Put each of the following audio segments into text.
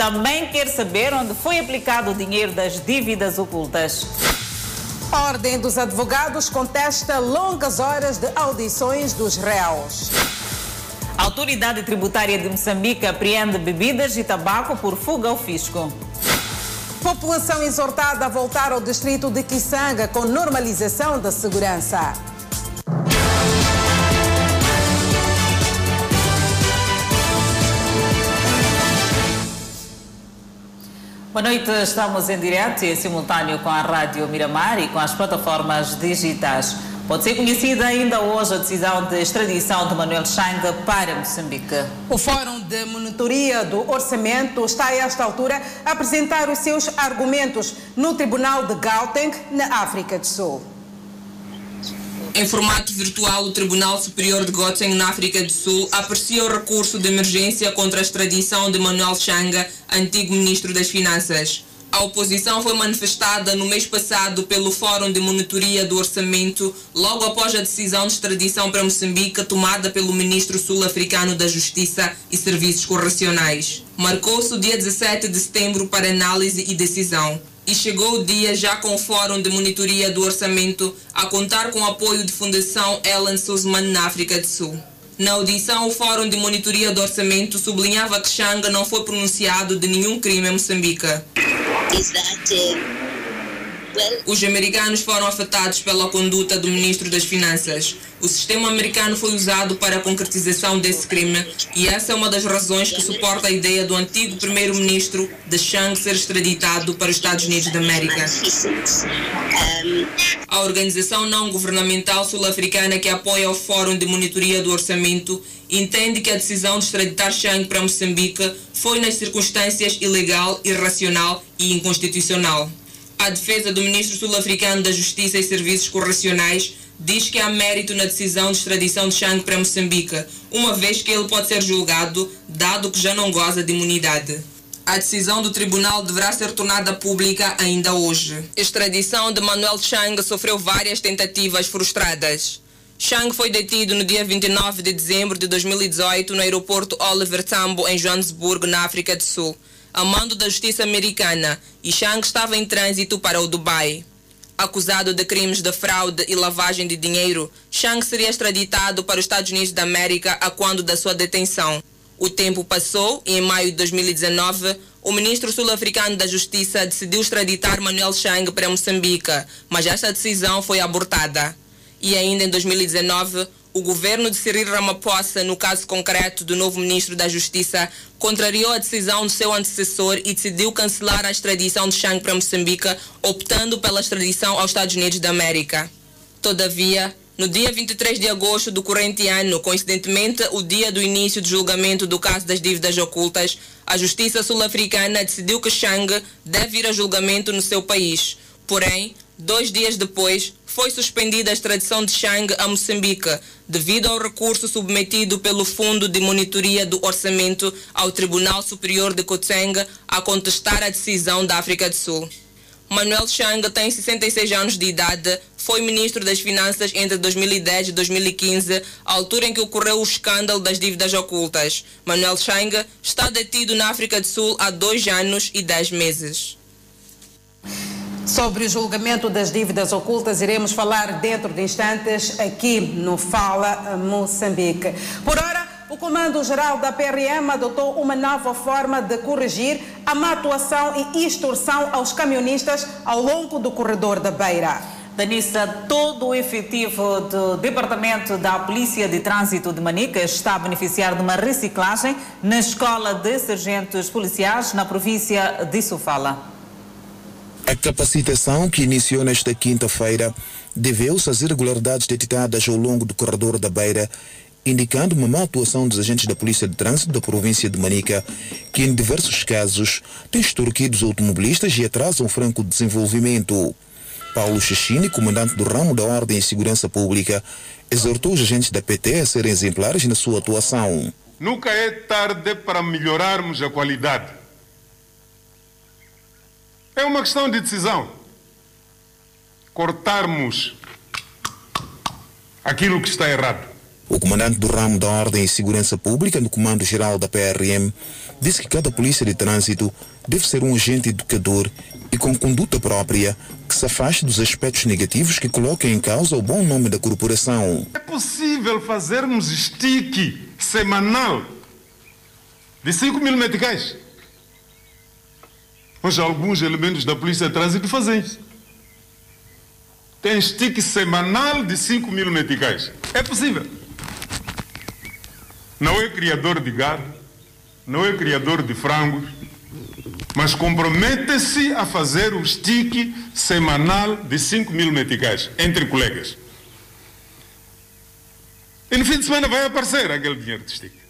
também quer saber onde foi aplicado o dinheiro das dívidas ocultas. A Ordem dos Advogados contesta longas horas de audições dos réus. A Autoridade Tributária de Moçambique apreende bebidas e tabaco por fuga ao fisco. População exortada a voltar ao distrito de Kisanga com normalização da segurança. Boa noite, estamos em direto e em simultâneo com a Rádio Miramar e com as plataformas digitais. Pode ser conhecida ainda hoje a decisão de extradição de Manuel Chang para Moçambique. O Fórum de Monitoria do Orçamento está a esta altura a apresentar os seus argumentos no Tribunal de Gauteng, na África do Sul. Em formato virtual, o Tribunal Superior de Gauteng, na África do Sul, aprecia o recurso de emergência contra a extradição de Manuel Changa, antigo ministro das Finanças. A oposição foi manifestada no mês passado pelo Fórum de Monitoria do Orçamento, logo após a decisão de extradição para Moçambique tomada pelo ministro sul-africano da Justiça e Serviços Correcionais. Marcou-se o dia 17 de setembro para análise e decisão. E chegou o dia já com o Fórum de Monitoria do Orçamento a contar com o apoio de Fundação Ellen Suzman na África do Sul. Na audição, o Fórum de Monitoria do Orçamento sublinhava que Xanga não foi pronunciado de nenhum crime em Moçambique. Os americanos foram afetados pela conduta do ministro das Finanças. O sistema americano foi usado para a concretização desse crime e essa é uma das razões que suporta a ideia do antigo primeiro-ministro de Chang ser extraditado para os Estados Unidos da América. A organização não governamental sul-africana que apoia o Fórum de Monitoria do Orçamento entende que a decisão de extraditar Chang para Moçambique foi nas circunstâncias ilegal, irracional e inconstitucional. A defesa do ministro sul-africano da Justiça e Serviços Correcionais diz que há mérito na decisão de extradição de Chang para Moçambique, uma vez que ele pode ser julgado, dado que já não goza de imunidade. A decisão do tribunal deverá ser tornada pública ainda hoje. Extradição de Manuel Chang sofreu várias tentativas frustradas. Chang foi detido no dia 29 de dezembro de 2018 no aeroporto Oliver Tambo, em Joanesburgo, na África do Sul a mando da justiça americana e Chang estava em trânsito para o Dubai. Acusado de crimes de fraude e lavagem de dinheiro, Chang seria extraditado para os Estados Unidos da América a quando da sua detenção. O tempo passou e em maio de 2019, o ministro sul-africano da Justiça decidiu extraditar Manuel Chang para Moçambique, mas esta decisão foi abortada. E ainda em 2019, o governo de Cyril Ramaphosa, no caso concreto do novo ministro da Justiça, contrariou a decisão do seu antecessor e decidiu cancelar a extradição de Chang para Moçambique, optando pela extradição aos Estados Unidos da América. Todavia, no dia 23 de agosto do corrente ano, coincidentemente o dia do início do julgamento do caso das dívidas ocultas, a Justiça sul-africana decidiu que Chang deve ir a julgamento no seu país. Porém, dois dias depois, foi suspendida a extradição de Chang a Moçambique, devido ao recurso submetido pelo Fundo de Monitoria do Orçamento ao Tribunal Superior de Gauteng a contestar a decisão da África do Sul. Manuel Chang tem 66 anos de idade, foi ministro das Finanças entre 2010 e 2015, altura em que ocorreu o escândalo das dívidas ocultas. Manuel Chang está detido na África do Sul há dois anos e dez meses. Sobre o julgamento das dívidas ocultas, iremos falar dentro de instantes aqui no Fala Moçambique. Por ora, o Comando-Geral da PRM adotou uma nova forma de corrigir a má atuação e extorsão aos camionistas ao longo do corredor da Beira. Danissa, todo o efetivo do Departamento da Polícia de Trânsito de Manica está a beneficiar de uma reciclagem na Escola de Sargentos Policiais na província de Sofala. A capacitação que iniciou nesta quinta-feira deveu-se às irregularidades detectadas ao longo do corredor da Beira, indicando uma má atuação dos agentes da Polícia de Trânsito da província de Manica, que em diversos casos têm extorquido os automobilistas e atrasam o franco desenvolvimento. Paulo Chechini, comandante do ramo da Ordem e Segurança Pública, exortou os agentes da PT a serem exemplares na sua atuação. Nunca é tarde para melhorarmos a qualidade é uma questão de decisão. Cortarmos aquilo que está errado. O comandante do ramo da Ordem e Segurança Pública, no Comando-Geral da PRM, disse que cada polícia de trânsito deve ser um agente educador e com conduta própria que se afaste dos aspectos negativos que coloquem em causa o bom nome da corporação. É possível fazermos estique semanal de 5 mil meticais. Hoje alguns elementos da Polícia de Trânsito fazem isso. Tem estique semanal de 5 mil meticais. É possível. Não é criador de gado, não é criador de frangos, mas compromete-se a fazer o estique semanal de 5 mil meticais entre colegas. E no fim de semana vai aparecer aquele dinheiro de estique.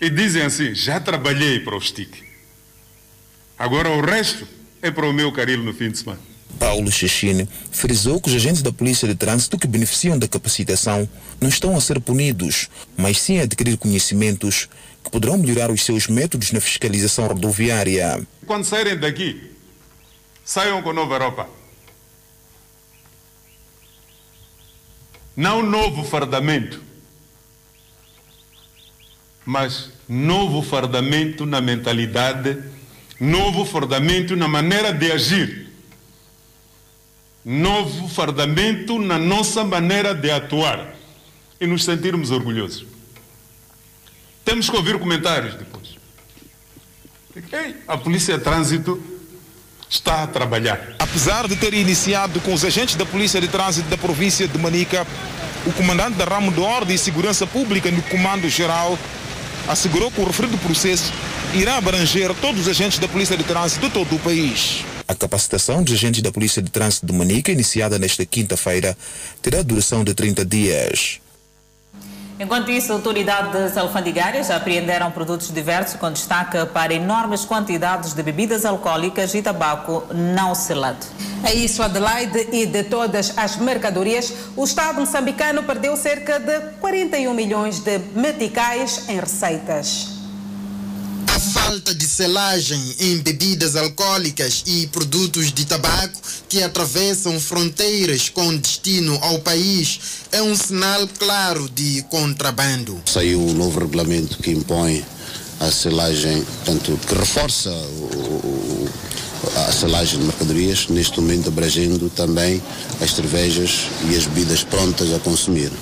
E dizem assim: já trabalhei para o estique. Agora o resto é para o meu caril no fim de semana. Paulo Chechine frisou que os agentes da Polícia de Trânsito que beneficiam da capacitação não estão a ser punidos, mas sim a adquirir conhecimentos que poderão melhorar os seus métodos na fiscalização rodoviária. Quando saírem daqui, saiam com Nova Europa. Não novo fardamento, mas novo fardamento na mentalidade, novo fardamento na maneira de agir, novo fardamento na nossa maneira de atuar e nos sentirmos orgulhosos. Temos que ouvir comentários depois. Ei, a Polícia de Trânsito está a trabalhar. Apesar de ter iniciado com os agentes da Polícia de Trânsito da província de Manica, o comandante da Ramo de Ordem e Segurança Pública no Comando Geral assegurou que o referido processo irá abranger todos os agentes da Polícia de Trânsito de todo o país. A capacitação dos agentes da Polícia de Trânsito de Manica, iniciada nesta quinta-feira, terá duração de 30 dias. Enquanto isso, autoridades alfandegárias apreenderam produtos diversos com destaque para enormes quantidades de bebidas alcoólicas e tabaco não selado. É isso, Adelaide, e de todas as mercadorias, o Estado moçambicano perdeu cerca de 41 milhões de meticais em receitas falta de selagem em bebidas alcoólicas e produtos de tabaco que atravessam fronteiras com destino ao país é um sinal claro de contrabando. Saiu o novo regulamento que impõe a selagem, portanto, que reforça o, a selagem de mercadorias, neste momento abrangendo também as cervejas e as bebidas prontas a consumir.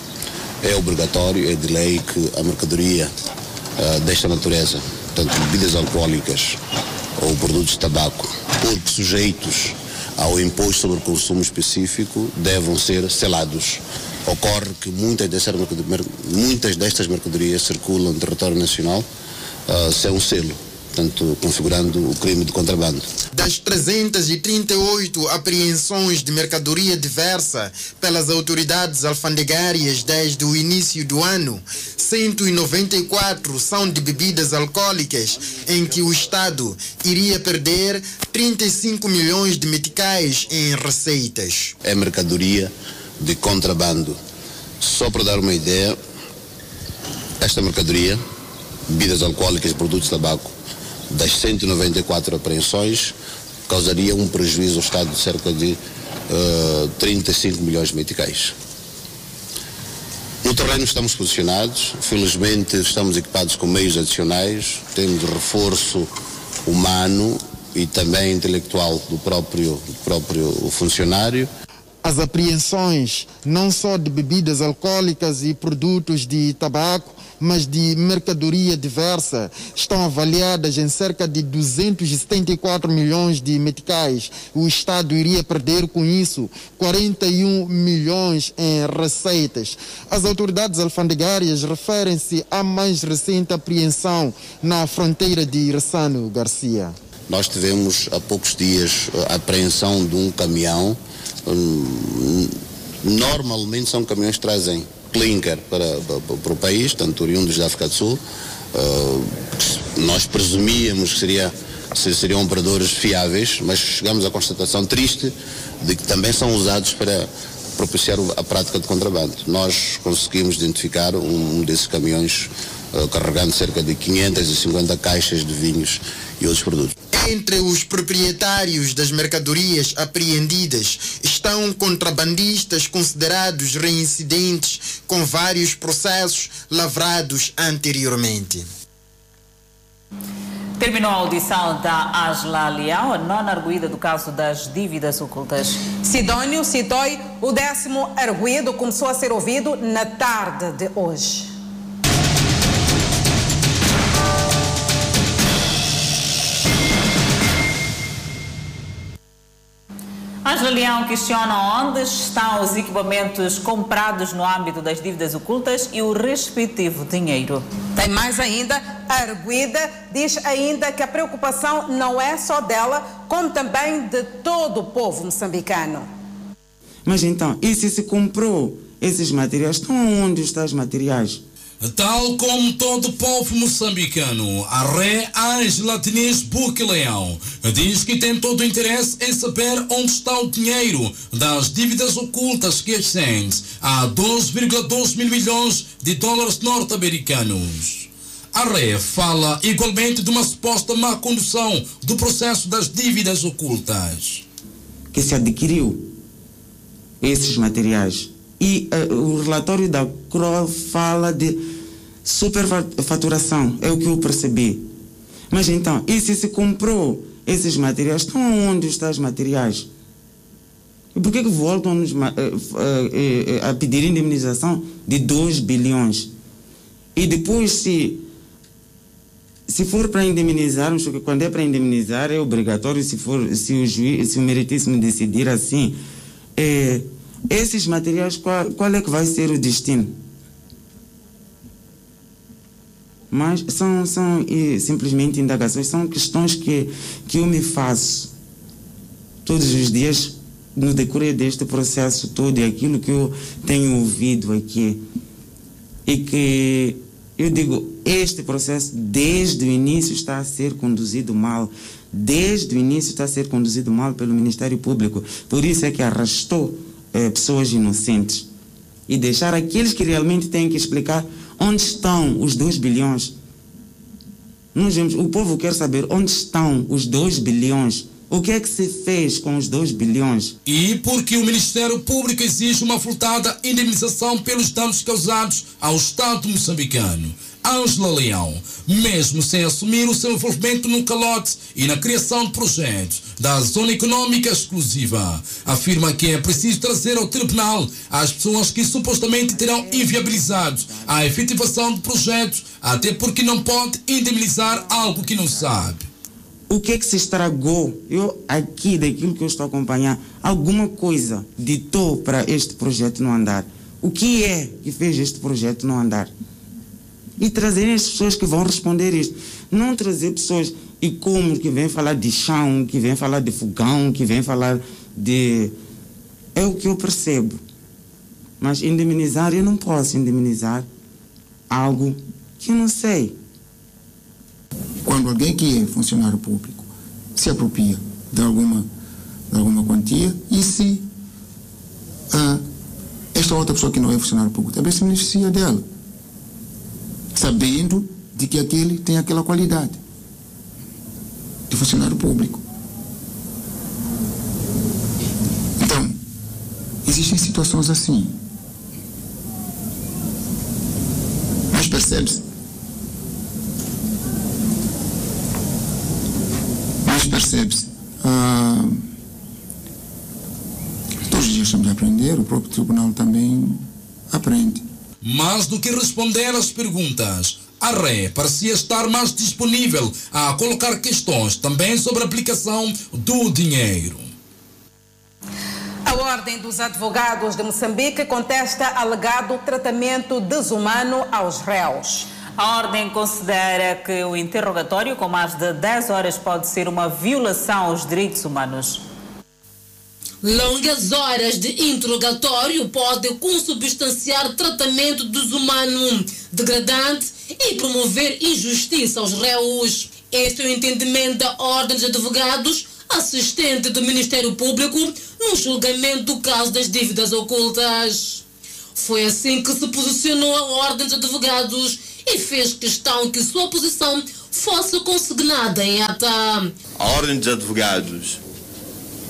É obrigatório, é de lei que a mercadoria uh, desta natureza portanto, bebidas alcoólicas ou produtos de tabaco, porque sujeitos ao imposto sobre consumo específico, devem ser selados. Ocorre que muitas destas, muitas destas mercadorias circulam no território nacional uh, sem um selo portanto, configurando o crime de contrabando. Das 338 apreensões de mercadoria diversa pelas autoridades alfandegárias desde o início do ano, 194 são de bebidas alcoólicas, em que o Estado iria perder 35 milhões de meticais em receitas. É mercadoria de contrabando. Só para dar uma ideia, esta mercadoria, bebidas alcoólicas e produtos de tabaco, das 194 apreensões, causaria um prejuízo ao Estado de cerca de uh, eh, 35 milhões de meticais. No terreno estamos posicionados, felizmente estamos equipados com meios adicionais, temos reforço humano e também intelectual do próprio, do próprio funcionário. As apreensões, não só de bebidas alcoólicas e produtos de tabaco, mas de mercadoria diversa, estão avaliadas em cerca de 274 milhões de meticais. O Estado iria perder com isso 41 milhões em receitas. As autoridades alfandegárias referem-se à mais recente apreensão na fronteira de Ressano Garcia. Nós tivemos há poucos dias a apreensão de um caminhão. Hum, normalmente são caminhões que trazem clinker para, para, para o país, tanto oriundos da África do Sul. Uh, nós presumíamos que seria, seriam operadores fiáveis, mas chegamos à constatação triste de que também são usados para propiciar a prática de contrabando. Nós conseguimos identificar um, desses caminhões carregando cerca de 550 caixas de vinhos e outros produtos. Entre os proprietários das mercadorias apreendidas estão contrabandistas considerados reincidentes com vários processos lavrados anteriormente. Terminou a audição da Asla Leão, a nona arguída do caso das dívidas ocultas. Sidónio Citói, o décimo arguído, começou a ser ouvido na tarde de hoje. Ângela Leão questiona onde estão os equipamentos comprados no âmbito das dívidas ocultas e o respectivo dinheiro. Tem mais ainda, a arguida diz ainda que a preocupação não é só dela, como também de todo o povo moçambicano. Mas então, e se se comprou esses materiais? Estão onde os tais materiais? Tal como todo o povo moçambicano, a ré Ângela Diniz Buque Leão diz que tem todo o interesse em saber onde está o dinheiro das dívidas ocultas que ascende a 2,2 mil milhões de dólares norte-americanos. A ré fala igualmente de uma suposta má condução do processo das dívidas ocultas. Que se adquiriu esses materiais. E uh, o relatório da CRO fala de superfaturação, é o que eu percebi. Mas então, e se se comprou esses materiais? Estão onde os tais materiais? E por que, que voltam -nos, uh, uh, a pedir indemnização de 2 bilhões? E depois, se, se for para indemnizarmos, porque quando é para indemnizar é obrigatório, se, for, se, o, juiz, se o meritíssimo decidir assim, esses materiais, qual, qual é que vai ser o destino? Mas são, são e, simplesmente indagações, são questões que, que eu me faço todos os dias no decorrer deste processo todo e aquilo que eu tenho ouvido aqui. E que eu digo, este processo desde o início está a ser conduzido mal. Desde o início está a ser conduzido mal pelo Ministério Público. Por isso é que arrastou eh, pessoas inocentes. E deixar aqueles que realmente têm que explicar Onde estão os 2 bilhões? Nós vemos, o povo quer saber onde estão os 2 bilhões. O que é que se fez com os 2 bilhões? E porque o Ministério Público exige uma furtada indemnização pelos danos causados ao Estado moçambicano. Ângela Leão, mesmo sem assumir o seu envolvimento no calote e na criação de projetos da Zona Econômica Exclusiva, afirma que é preciso trazer ao tribunal as pessoas que supostamente terão inviabilizado a efetivação de projetos, até porque não pode indemnizar algo que não sabe. O que é que se estragou? Eu, aqui, daquilo que eu estou a acompanhar, alguma coisa ditou para este projeto não andar. O que é que fez este projeto não andar? E trazerem as pessoas que vão responder isto. Não trazer pessoas e como que vem falar de chão, que vem falar de fogão, que vem falar de. É o que eu percebo. Mas indemnizar, eu não posso indemnizar algo que eu não sei. Quando alguém que é funcionário público se apropria de alguma, de alguma quantia e se ah, esta outra pessoa que não é funcionário público também se beneficia dela sabendo de que aquele tem aquela qualidade de funcionário público. Então, existem situações assim. Mas percebe-se. Mas percebe-se. Ah, todos os dias estamos a aprender, o próprio tribunal também aprende. Mais do que responder às perguntas, a RE parecia estar mais disponível a colocar questões também sobre a aplicação do dinheiro. A Ordem dos Advogados de Moçambique contesta alegado tratamento desumano aos réus. A Ordem considera que o interrogatório com mais de 10 horas pode ser uma violação aos direitos humanos. Longas horas de interrogatório podem consubstanciar tratamento desumano, degradante e promover injustiça aos réus. Este é o entendimento da Ordem dos Advogados, assistente do Ministério Público, no julgamento do caso das dívidas ocultas. Foi assim que se posicionou a Ordem dos Advogados e fez questão que sua posição fosse consignada em ata. A Ordem dos Advogados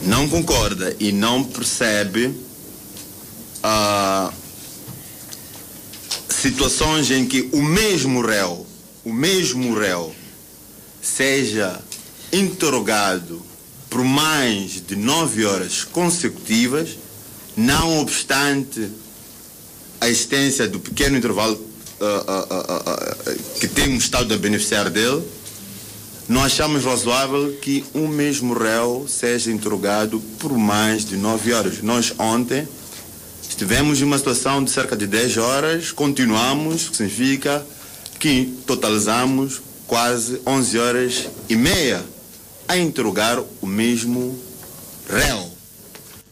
não concorda e não percebe uh, situações em que o mesmo réu, o mesmo réu, seja interrogado por mais de nove horas consecutivas, não obstante a existência do pequeno intervalo uh, uh, uh, que temos estado a beneficiar dele, não achamos razoável que um mesmo réu seja interrogado por mais de nove horas. Nós ontem estivemos em uma situação de cerca de 10 horas, continuamos, o que significa que totalizamos quase 11 horas e meia a interrogar o mesmo réu.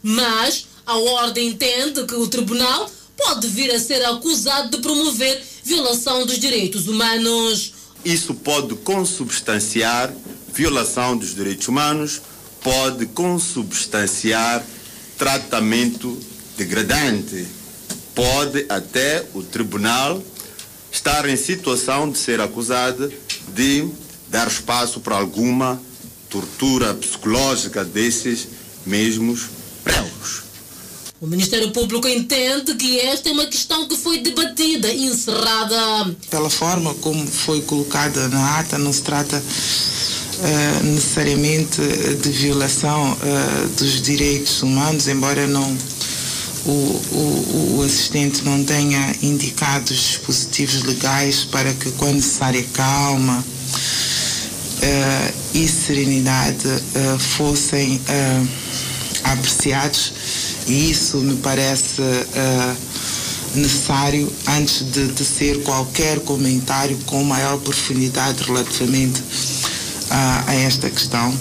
Mas a ordem entende que o tribunal pode vir a ser acusado de promover violação dos direitos humanos. Isso pode consubstanciar violação dos direitos humanos, pode consubstanciar tratamento degradante. Pode até o tribunal estar em situação de ser acusado de dar espaço para alguma tortura psicológica desses mesmos réus. O Ministério Público entende que esta é uma questão que foi debatida e encerrada. Pela forma como foi colocada na ata, não se trata uh, necessariamente de violação uh, dos direitos humanos, embora não o, o, o, assistente não tenha indicado dispositivos legais para que, com necessária calma uh, e serenidade, fossem apreciados e isso me parece uh, necessário antes de tecer qualquer comentário com maior profundidade relativamente uh, a esta questão,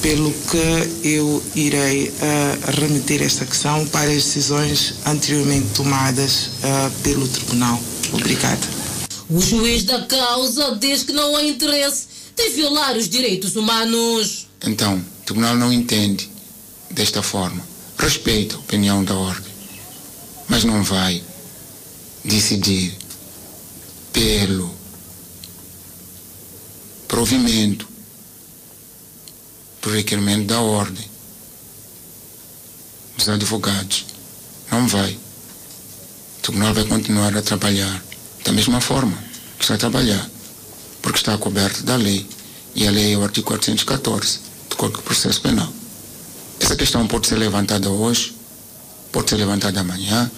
pelo que eu irei uh, remeter esta questão para as decisões anteriormente tomadas pelo Tribunal. Obrigada. O juiz da causa diz que não há interesse de violar os direitos humanos. Então, o Tribunal não entende desta forma respeita a opinião da ordem, mas não vai decidir pelo provimento do requerimento da ordem dos advogados. Não vai. O tribunal vai continuar a trabalhar da mesma forma que está a trabalhar, porque está coberto da lei. E a lei é o artigo 414 do Código de Processo Penal. Essa questão pode ser levantada hoje, pode ser levantada amanhã,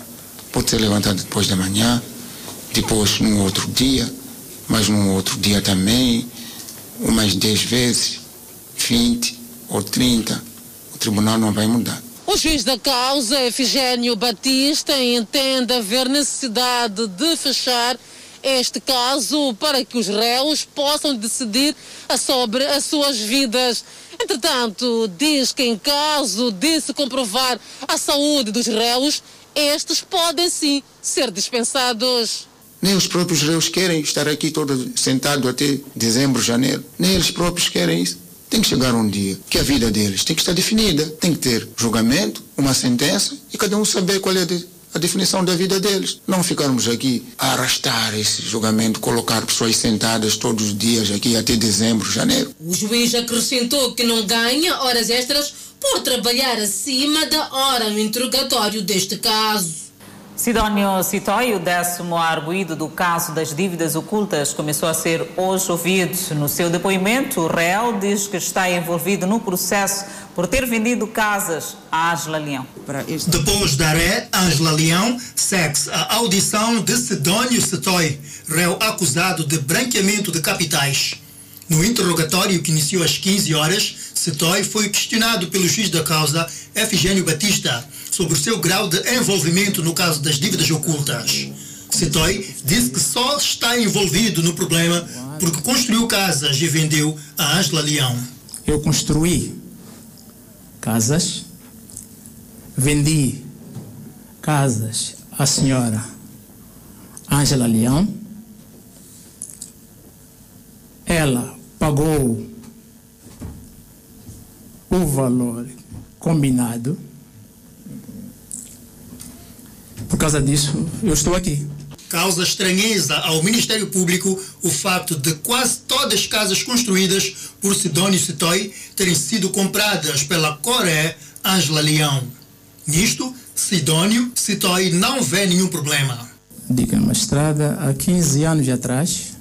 pode ser levantada depois de amanhã, depois num outro dia, mas num outro dia também, umas 10 vezes, 20 ou 30, o tribunal não vai mudar. O juiz da causa, Efigênio Batista, entende haver necessidade de fechar este caso para que os réus possam decidir sobre as suas vidas. Entretanto, diz que em caso de se comprovar a saúde dos réus, estes podem sim ser dispensados. Nem os próprios réus querem estar aqui todos sentados até dezembro, janeiro. Nem eles próprios querem isso. Tem que chegar um dia que a vida deles tem que estar definida. Tem que ter julgamento, uma sentença e cada um saber qual é a a definição da vida deles. Não ficarmos aqui a arrastar esse julgamento, colocar pessoas sentadas todos os dias aqui até dezembro, janeiro. O juiz acrescentou que não ganha horas extras por trabalhar acima da hora no interrogatório deste caso. Sidónio Citói, o décimo arguído do caso das dívidas ocultas, começou a ser hoje ouvido. No seu depoimento, o réu diz que está envolvido no processo por ter vendido casas a Ângela Leão. Depois da ré, Ângela Leão, segue a audição de Sidónio Citói, réu acusado de branqueamento de capitais. No interrogatório que iniciou às 15 horas, Citói foi questionado pelo juiz da causa, Efigênio Batista, sobre o seu grau de envolvimento no caso das dívidas ocultas. Citói disse que só está envolvido no problema porque construiu casas e vendeu a Ângela Leão. Eu construí casas, vendi casas à senhora Ângela Leão. Ela pagou o valor combinado por causa disso, eu estou aqui. Causa estranheza ao Ministério Público o facto de quase todas as casas construídas por Sidónio Citói terem sido compradas pela Coré Ângela Leão. Nisto, Sidónio Citói não vê nenhum problema. Diga uma estrada há 15 anos atrás,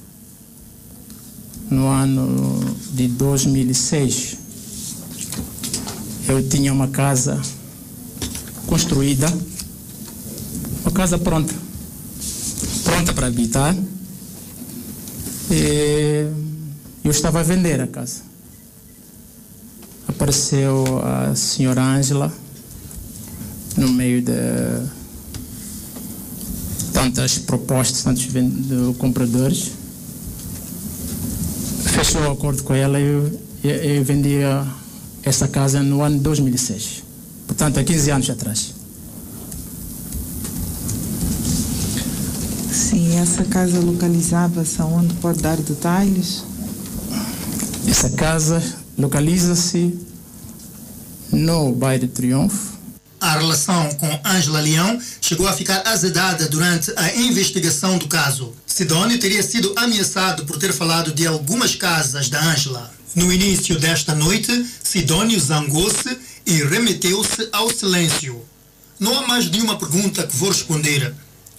no ano de 2006, eu tinha uma casa construída, uma casa pronta, pronta para habitar. E eu estava a vender a casa. Apareceu a senhora Ângela no meio de tantas propostas, tantos compradores. Fechou o acordo com ela e eu, eu, eu vendi essa casa no ano 2006. Portanto, há 15 anos atrás. Essa casa localizava-se aonde? Pode dar detalhes? Essa casa localiza-se no bairro Triunfo. A relação com Ângela Leão chegou a ficar azedada durante a investigação do caso. Sidónio teria sido ameaçado por ter falado de algumas casas da Ângela. No início desta noite, Sidónio zangou-se e remeteu-se ao silêncio. Não há mais nenhuma pergunta que vou responder.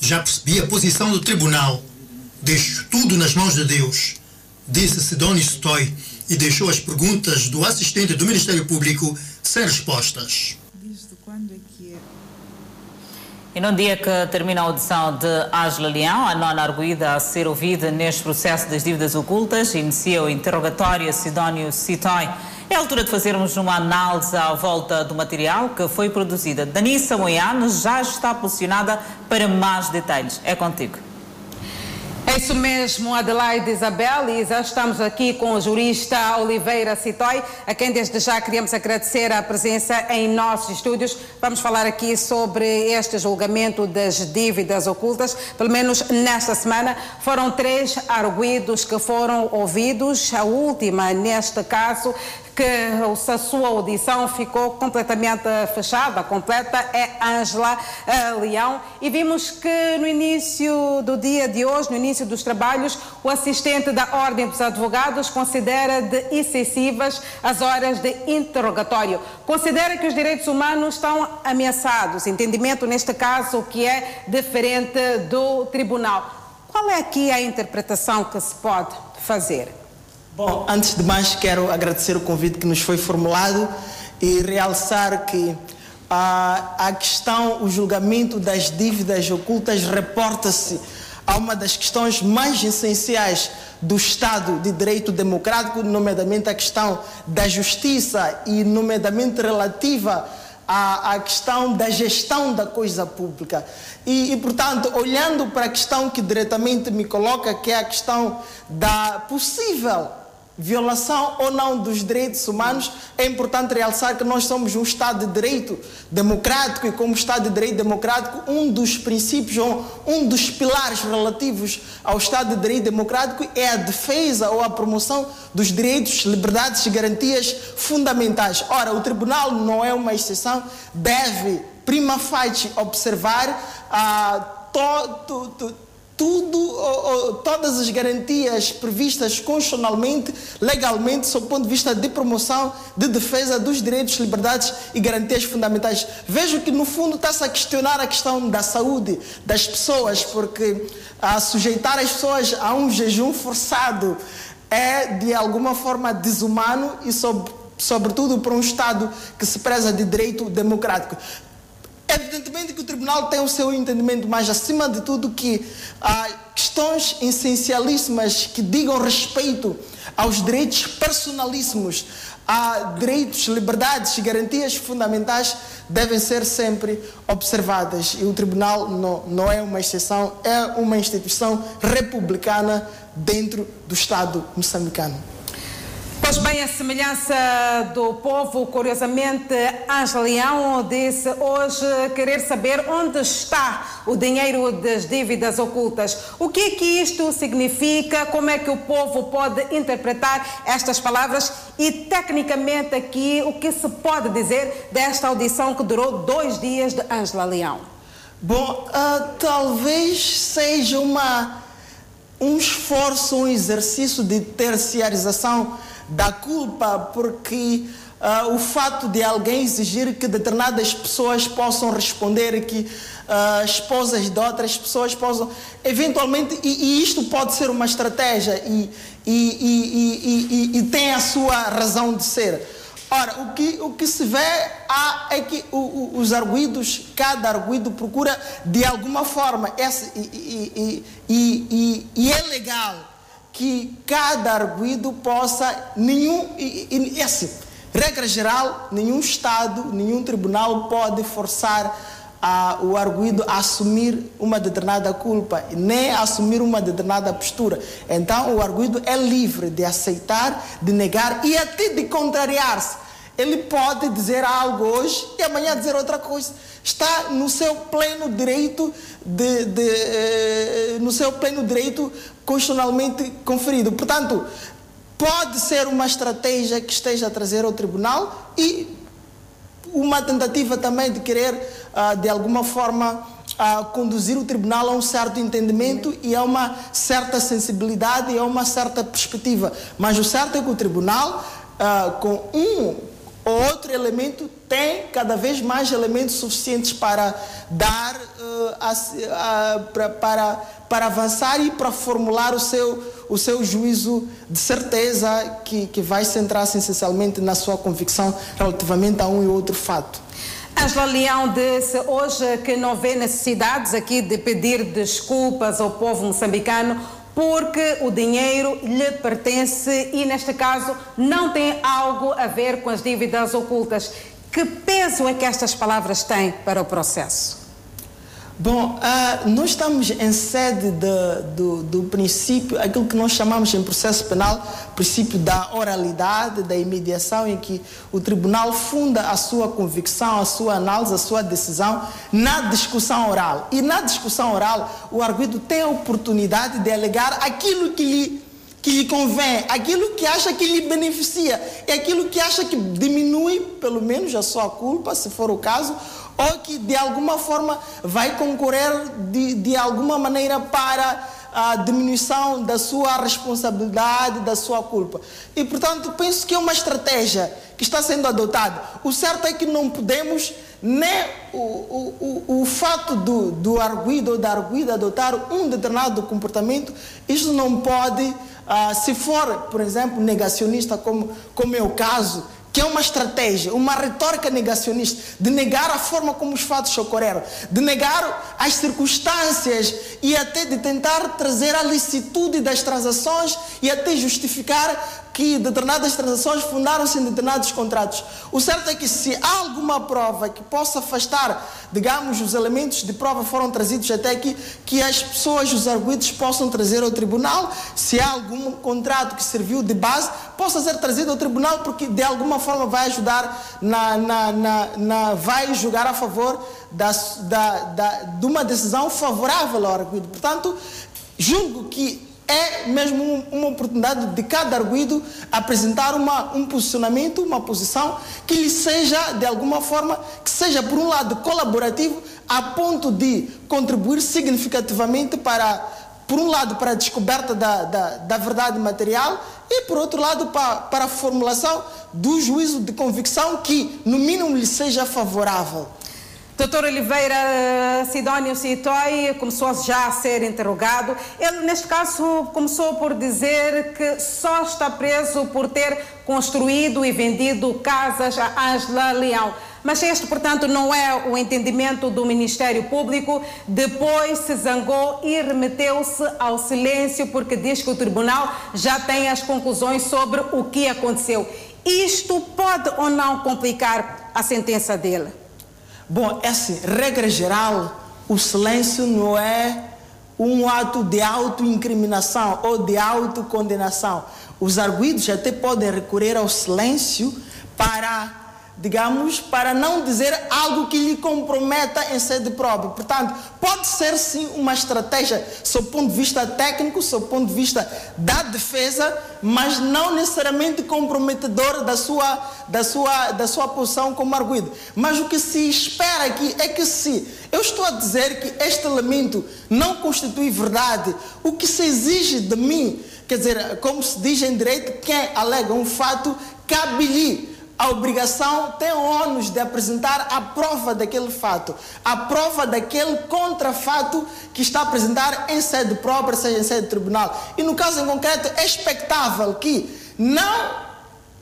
Já percebi a posição do tribunal. Deixo tudo nas mãos de Deus, disse Sidónio Stoy e deixou as perguntas do assistente do Ministério Público sem respostas. Desde quando é que é? E no dia que termina a audição de Ângela Leão, a nona arguída a ser ouvida neste processo das dívidas ocultas, inicia o interrogatório a Sidónio Citói. É a altura de fazermos uma análise à volta do material que foi produzida. Danissa Moiano já está posicionada para mais detalhes. É contigo. É isso mesmo, Adelaide Isabel, e já estamos aqui com o jurista Oliveira Citói, a quem desde já queríamos agradecer a presença em nossos estúdios. Vamos falar aqui sobre este julgamento das dívidas ocultas. Pelo menos nesta semana foram três arguídos que foram ouvidos. A última, neste caso, que a sua audição ficou completamente fechada, completa, é Ângela Leão. E vimos que no início do dia de hoje, no início dos trabalhos, o assistente da Ordem dos Advogados considera de excessivas as horas de interrogatório. Considera que os direitos humanos estão ameaçados. Entendimento, neste caso, que é diferente do tribunal. Qual é aqui a interpretação que se pode fazer? Bom, antes de mais quero agradecer o convite que nos foi formulado e realçar que a, a questão, o julgamento das dívidas ocultas reporta-se a uma das questões mais essenciais do Estado de Direito Democrático, nomeadamente a questão da justiça e nomeadamente relativa à, à questão da gestão da coisa pública. E, e, portanto, olhando para a questão que diretamente me coloca, que é a questão da possível violação ou não dos direitos humanos, é importante realçar que nós somos um Estado de Direito democrático e, como Estado de Direito democrático, um dos princípios, um dos pilares relativos ao Estado de Direito democrático é a defesa ou a promoção dos direitos, liberdades e garantias fundamentais. Ora, o Tribunal não é uma exceção, deve, prima facie, observar a. To, to, to, tudo, ou, ou, todas as garantias previstas constitucionalmente, legalmente, sob o ponto de vista de promoção, de defesa dos direitos, liberdades e garantias fundamentais. Vejo que, no fundo, está-se a questionar a questão da saúde das pessoas, porque a sujeitar as pessoas a um jejum forçado é, de alguma forma, desumano e, sob, sobretudo, para um Estado que se preza de direito democrático. Evidentemente que o tribunal tem o seu entendimento, mas acima de tudo que há questões essencialíssimas que digam respeito aos direitos personalíssimos, a direitos, liberdades e garantias fundamentais devem ser sempre observadas. E o tribunal não, não é uma exceção, é uma instituição republicana dentro do Estado moçambicano. Pois bem, a semelhança do povo, curiosamente, Ângela Leão disse hoje querer saber onde está o dinheiro das dívidas ocultas. O que é que isto significa? Como é que o povo pode interpretar estas palavras? E, tecnicamente, aqui, o que se pode dizer desta audição que durou dois dias de Ângela Leão? Bom, uh, talvez seja uma, um esforço, um exercício de terciarização da culpa, porque uh, o fato de alguém exigir que determinadas pessoas possam responder que uh, esposas de outras pessoas possam eventualmente e, e isto pode ser uma estratégia e, e, e, tem a sua razão de ser. Ora, o que, o que se vê há, é que o, o, os arguidos, cada arguido procura de alguma forma, esse, e, e, é legal que cada arguido possa, nenhum, e, esse, regra geral, nenhum Estado, nenhum tribunal pode forçar a, o arguido a assumir uma determinada culpa, nem a assumir uma determinada postura. Então, o arguido é livre de aceitar, de negar e até de contrariar-se. Ele pode dizer algo hoje e amanhã dizer outra coisa. Está no seu pleno direito de, de eh, no seu pleno direito constitucionalmente conferido. Portanto, pode ser uma estratégia que esteja a trazer ao tribunal e uma tentativa também de querer, uh, de alguma forma, uh, conduzir o tribunal a um certo entendimento e a uma certa sensibilidade e a uma certa perspectiva. Mas o certo é que o tribunal, uh, com um ou outro elemento, tem cada vez mais elementos suficientes para dar, a, a, para, para, para avançar e para formular o seu, o seu juízo de certeza que, que vai centrar-se essencialmente na sua convicção relativamente a um e outro fato. Angela Leão disse hoje que não vê necessidades aqui de pedir desculpas ao povo moçambicano porque o dinheiro lhe pertence e, neste caso, não tem algo a ver com as dívidas ocultas. Que peso é que estas palavras têm para o processo? Bom, uh, nós estamos em sede de, do, do princípio, aquilo que nós chamamos em processo penal, princípio da oralidade, da imediação, em que o tribunal funda a sua convicção, a sua análise, a sua decisão na discussão oral. E na discussão oral, o arguido tem a oportunidade de alegar aquilo que lhe que lhe convém, aquilo que acha que lhe beneficia, é aquilo que acha que diminui, pelo menos, a sua culpa, se for o caso, ou que de alguma forma vai concorrer de, de alguma maneira para a diminuição da sua responsabilidade, da sua culpa. E, portanto, penso que é uma estratégia que está sendo adotada. O certo é que não podemos nem o, o, o, o fato do, do arguido ou da arguida adotar um determinado comportamento, isso não pode, ah, se for, por exemplo, negacionista, como, como é o caso, que é uma estratégia, uma retórica negacionista, de negar a forma como os fatos ocorreram, de negar as circunstâncias e até de tentar trazer a licitude das transações e até justificar que determinadas transações fundaram-se em determinados contratos. O certo é que se há alguma prova que possa afastar, digamos, os elementos de prova foram trazidos até aqui, que as pessoas, os arguidos, possam trazer ao tribunal, se há algum contrato que serviu de base, possa ser trazido ao tribunal, porque de alguma forma vai ajudar, na, na, na, na vai julgar a favor da, da, da, de uma decisão favorável ao arguido. Portanto, julgo que é mesmo uma oportunidade de cada arguido apresentar uma, um posicionamento, uma posição que lhe seja, de alguma forma, que seja, por um lado, colaborativo, a ponto de contribuir significativamente para, por um lado, para a descoberta da, da, da verdade material e, por outro lado, para, para a formulação do juízo de convicção que, no mínimo, lhe seja favorável. Doutor Oliveira Sidónio Citói começou já a ser interrogado. Ele, neste caso, começou por dizer que só está preso por ter construído e vendido casas a Angela Leão. Mas este, portanto, não é o entendimento do Ministério Público. Depois se zangou e remeteu-se ao silêncio porque diz que o tribunal já tem as conclusões sobre o que aconteceu. Isto pode ou não complicar a sentença dele? Bom, é assim, regra geral, o silêncio não é um ato de autoincriminação ou de autocondenação. Os arguidos até podem recorrer ao silêncio para digamos, para não dizer algo que lhe comprometa em sede própria. Portanto, pode ser sim uma estratégia, sob ponto de vista técnico, sob ponto de vista da defesa, mas não necessariamente comprometedor da sua, da sua, da sua posição como arguido. Mas o que se espera aqui é que se eu estou a dizer que este elemento não constitui verdade, o que se exige de mim, quer dizer, como se diz em direito, quem alega um fato, cabe-lhe a obrigação tem o ônus de apresentar a prova daquele fato, a prova daquele contrafato que está a apresentar em sede própria, seja em sede de tribunal. E no caso em concreto, é expectável que, não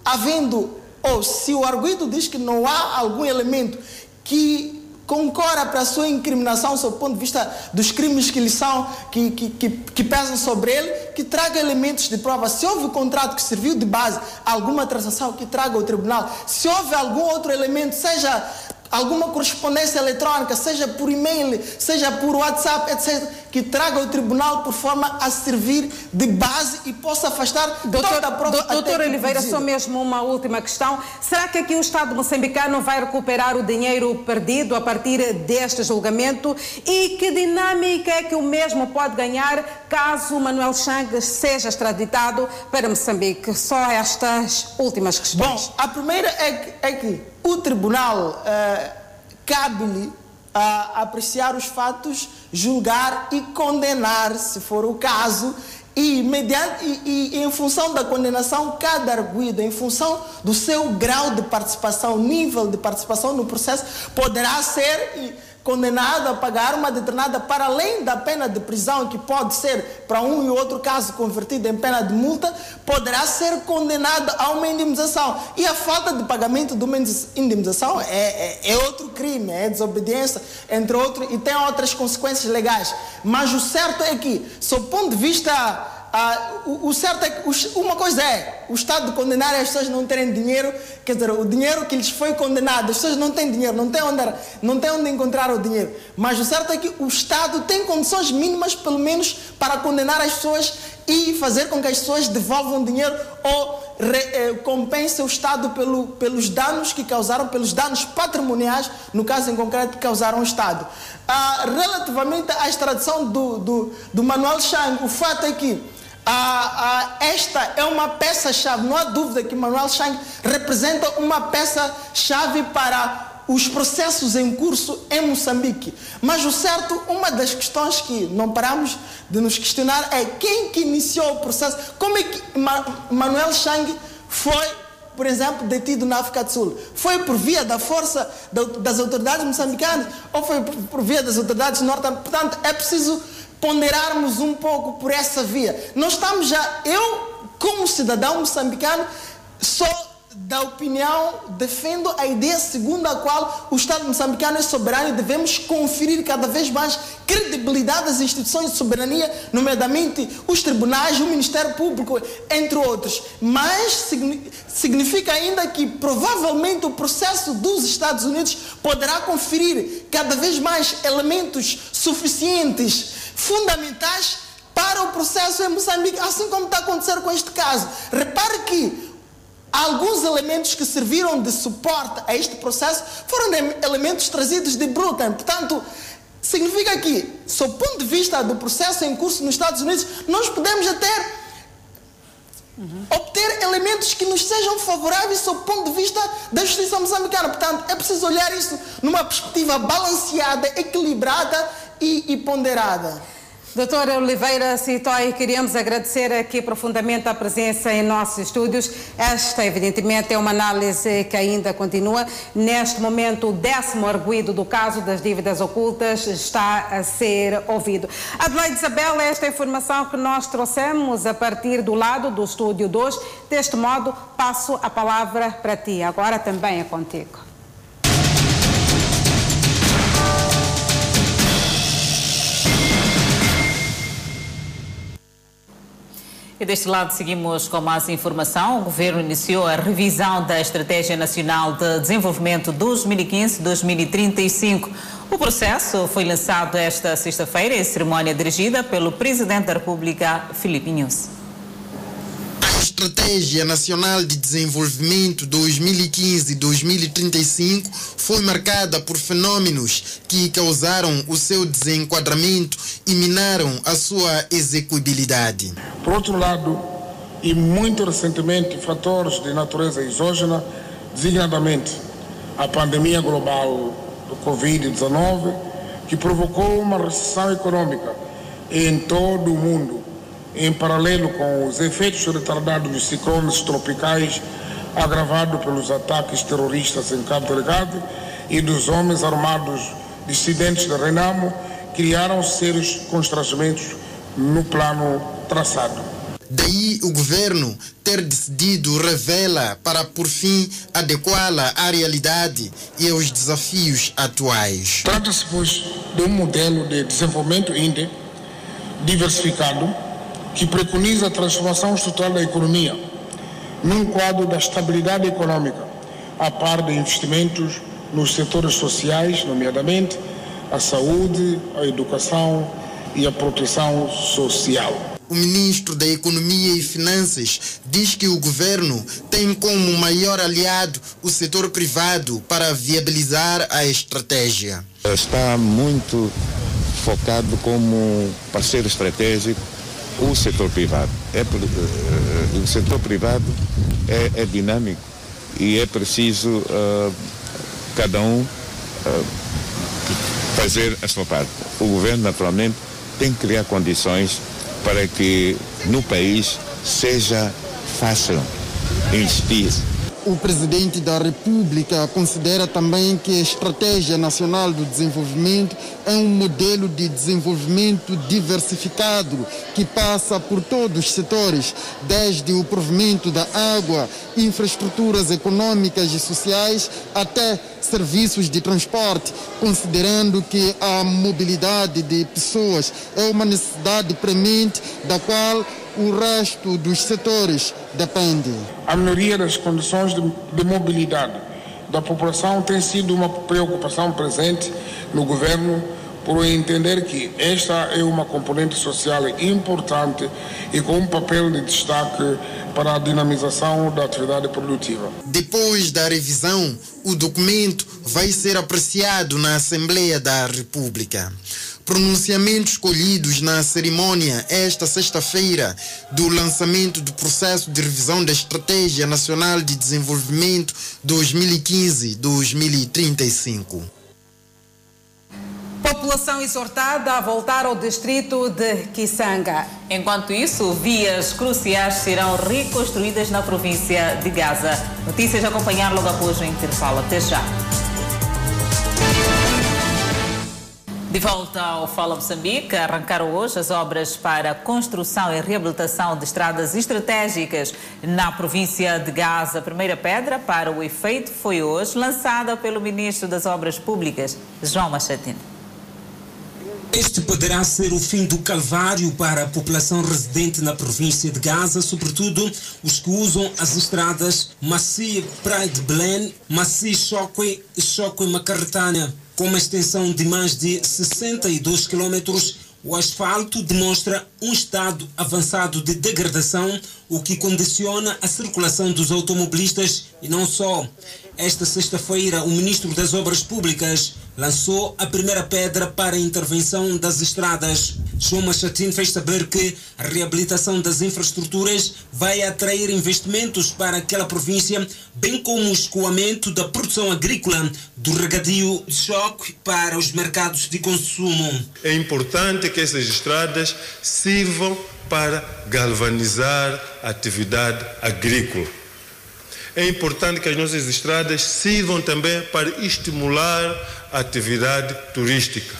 havendo, ou se o arguido diz que não há algum elemento que concorra para a sua incriminação, sob o ponto de vista dos crimes que lhe são, que, que, que, que, pesam sobre ele, que traga elementos de prova. Se houve contrato que serviu de base a alguma transação, que traga ao tribunal. Se houve algum outro elemento, seja alguma correspondência eletrônica, seja por e-mail, seja por WhatsApp, etc., que traga o tribunal por forma a servir de base e possa afastar doutor, toda a prova. Do, doutor Oliveira, só mesmo uma última questão. Será que aqui o Estado moçambicano vai recuperar o dinheiro perdido a partir deste julgamento? E que dinâmica é que o mesmo pode ganhar caso Manuel Chang seja extraditado para Moçambique? Só estas últimas questões. Bom, a primeira é que, é que o tribunal uh, cabe-lhe a apreciar os fatos, julgar e condenar, se for o caso, e, mediante, e, e, em função da condenação, cada arguido, em função do seu grau de participação, nível de participação no processo, poderá ser condenado a pagar uma determinada, para além da pena de prisão, que pode ser, para um e outro caso, convertida em pena de multa, poderá ser condenado a uma indemnização. E a falta de pagamento de uma indemnização é, é, é outro crime, é desobediência, entre outros, e tem outras consequências legais. Mas o certo é que, sob o ponto de vista ah, o, o, certo é que uma coisa é o Estado condenar as pessoas não terem dinheiro, quer dizer, o dinheiro que lhes foi condenado, as pessoas não têm dinheiro, não têm onde, não têm onde encontrar o dinheiro. Mas o certo é que o Estado tem condições mínimas, pelo menos, para condenar as pessoas e fazer com que as pessoas devolvam dinheiro ou re, eh, compensem o Estado pelo, pelos danos que causaram, pelos danos patrimoniais, no caso em concreto, que causaram o Estado. Ah, relativamente à extradição do, do, do Manuel Chang, o fato é que ah, ah, esta é uma peça-chave, não há dúvida que Manuel Chang representa uma peça-chave para os processos em curso em Moçambique. Mas o certo, uma das questões que não paramos de nos questionar é quem que iniciou o processo, como é que Ma Manuel Chang foi, por exemplo, detido na África do Sul? Foi por via da força das autoridades moçambicanas ou foi por via das autoridades norte-americanas? Portanto, é preciso ponderarmos um pouco por essa via. Nós estamos já, eu, como cidadão moçambicano, sou da opinião, defendo a ideia segundo a qual o Estado moçambicano é soberano e devemos conferir cada vez mais credibilidade às instituições de soberania, nomeadamente os tribunais, o Ministério Público, entre outros. Mas significa ainda que provavelmente o processo dos Estados Unidos poderá conferir cada vez mais elementos suficientes fundamentais para o processo em Moçambique, assim como está acontecendo com este caso. Repare que alguns elementos que serviram de suporte a este processo foram elementos trazidos de Brooklyn. Portanto, significa que, sob o ponto de vista do processo em curso nos Estados Unidos, nós podemos até Uhum. obter elementos que nos sejam favoráveis sob o ponto de vista da justiça moçambicana. Portanto, é preciso olhar isso numa perspectiva balanceada, equilibrada e, e ponderada. Doutora Oliveira Citói, queríamos agradecer aqui profundamente a presença em nossos estúdios. Esta, evidentemente, é uma análise que ainda continua. Neste momento, o décimo arguído do caso das dívidas ocultas está a ser ouvido. Adelaide Isabel, esta é informação que nós trouxemos a partir do lado do estúdio 2. Deste modo, passo a palavra para ti. Agora também é contigo. E deste lado seguimos com mais informação. O Governo iniciou a revisão da Estratégia Nacional de Desenvolvimento 2015-2035. O processo foi lançado esta sexta-feira em cerimónia dirigida pelo Presidente da República, Filipe Nunes. Estratégia Nacional de Desenvolvimento 2015-2035 foi marcada por fenômenos que causaram o seu desenquadramento e minaram a sua execuibilidade. Por outro lado, e muito recentemente, fatores de natureza exógena, designadamente a pandemia global do Covid-19, que provocou uma recessão econômica em todo o mundo, em paralelo com os efeitos retardados dos ciclones tropicais agravados pelos ataques terroristas em Cabo Delgado e dos homens armados dissidentes de Renamo, criaram sérios constrangimentos no plano traçado. Daí o governo ter decidido revela para, por fim, adequá-la à realidade e aos desafios atuais. Trata-se, pois, de um modelo de desenvolvimento índio diversificado que preconiza a transformação estrutural da economia num quadro da estabilidade econômica, a par de investimentos nos setores sociais, nomeadamente a saúde, a educação e a proteção social. O ministro da Economia e Finanças diz que o governo tem como maior aliado o setor privado para viabilizar a estratégia. Está muito focado como parceiro estratégico o setor privado. É, uh, o setor privado é, é, dinâmico e é preciso uh, cada um uh, fazer a sua parte. O governo, naturalmente, tem que criar condições para que no país seja fácil investir o presidente da República considera também que a Estratégia Nacional do Desenvolvimento é um modelo de desenvolvimento diversificado que passa por todos os setores, desde o provimento da água, infraestruturas econômicas e sociais, até serviços de transporte, considerando que a mobilidade de pessoas é uma necessidade premente da qual o resto dos setores depende. A melhoria das condições de, de mobilidade da população tem sido uma preocupação presente no governo por entender que esta é uma componente social importante e com um papel de destaque para a dinamização da atividade produtiva. Depois da revisão, o documento vai ser apreciado na Assembleia da República pronunciamentos escolhidos na cerimônia esta sexta-feira do lançamento do processo de revisão da Estratégia Nacional de Desenvolvimento 2015-2035. População exortada a voltar ao distrito de Kisanga. Enquanto isso, vias cruciais serão reconstruídas na província de Gaza. Notícias a acompanhar logo após o intervalo. Até já. De volta ao Fala Moçambique, arrancaram hoje as obras para construção e reabilitação de estradas estratégicas na província de Gaza. A primeira pedra para o efeito foi hoje lançada pelo Ministro das Obras Públicas, João Machatino. Este poderá ser o fim do calvário para a população residente na província de Gaza, sobretudo os que usam as estradas Massi Pride Blen, Massi Chokwe e Chokwe Macartana. Com uma extensão de mais de 62 quilômetros, o asfalto demonstra um estado avançado de degradação, o que condiciona a circulação dos automobilistas e não só. Esta sexta-feira, o ministro das Obras Públicas lançou a primeira pedra para a intervenção das estradas. João Machatin fez saber que a reabilitação das infraestruturas vai atrair investimentos para aquela província, bem como o escoamento da produção agrícola, do regadio de choque para os mercados de consumo. É importante que essas estradas sirvam para galvanizar a atividade agrícola é importante que as nossas estradas sirvam também para estimular a atividade turística.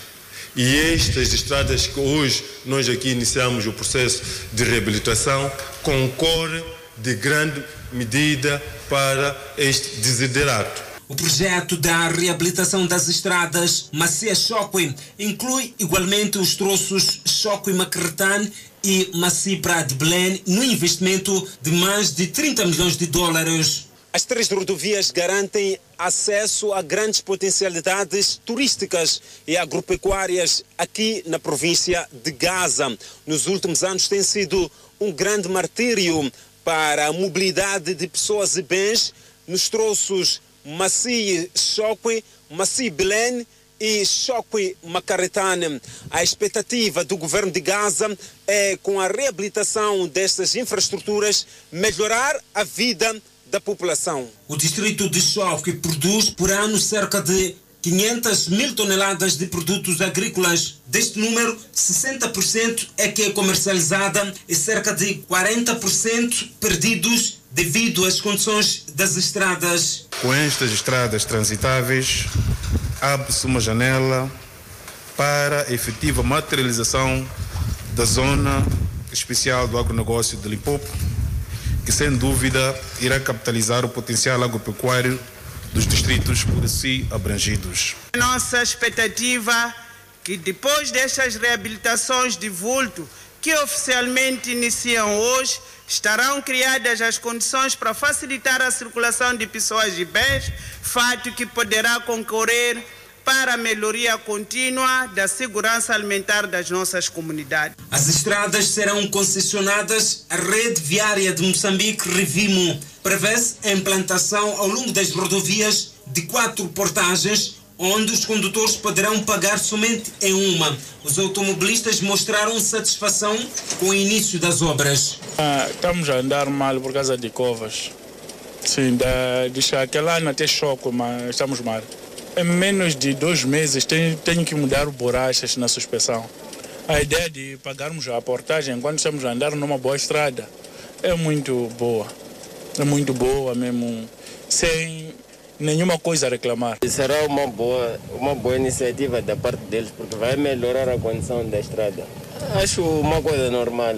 E estas estradas que hoje nós aqui iniciamos o processo de reabilitação concorrem de grande medida para este desiderato. O projeto da reabilitação das estradas Macia Chokwe inclui igualmente os troços Chokwe Macretan e Massipra de Belém no investimento de mais de 30 milhões de dólares. As três rodovias garantem acesso a grandes potencialidades turísticas e agropecuárias aqui na província de Gaza. Nos últimos anos tem sido um grande martírio para a mobilidade de pessoas e bens nos troços Massi Chokwe, Massi Belém e Chokwe Macaretane. A expectativa do governo de Gaza é, com a reabilitação destas infraestruturas, melhorar a vida da população. O distrito de Chokwe produz por ano cerca de 500 mil toneladas de produtos agrícolas. Deste número, 60% é que é comercializada e cerca de 40% perdidos devido às condições das estradas. Com estas estradas transitáveis, abre-se uma janela para a efetiva materialização da zona especial do agronegócio de Limpopo, que sem dúvida irá capitalizar o potencial agropecuário dos distritos por si abrangidos. Nossa expectativa que depois destas reabilitações de vulto que oficialmente iniciam hoje, estarão criadas as condições para facilitar a circulação de pessoas e bens, fato que poderá concorrer para a melhoria contínua da segurança alimentar das nossas comunidades. As estradas serão concessionadas à rede viária de Moçambique, Revimo. Prevê-se a implantação ao longo das rodovias de quatro portagens, onde os condutores poderão pagar somente em uma. Os automobilistas mostraram satisfação com o início das obras. Ah, estamos a andar mal por causa de covas. Sim, da, de Chaquelana até Choco, mas estamos mal. Em menos de dois meses tenho, tenho que mudar borrachas na suspensão. A ideia de pagarmos a portagem enquanto estamos a andar numa boa estrada é muito boa. É muito boa mesmo, sem nenhuma coisa a reclamar. Será uma boa, uma boa iniciativa da parte deles, porque vai melhorar a condição da estrada. Acho uma coisa normal,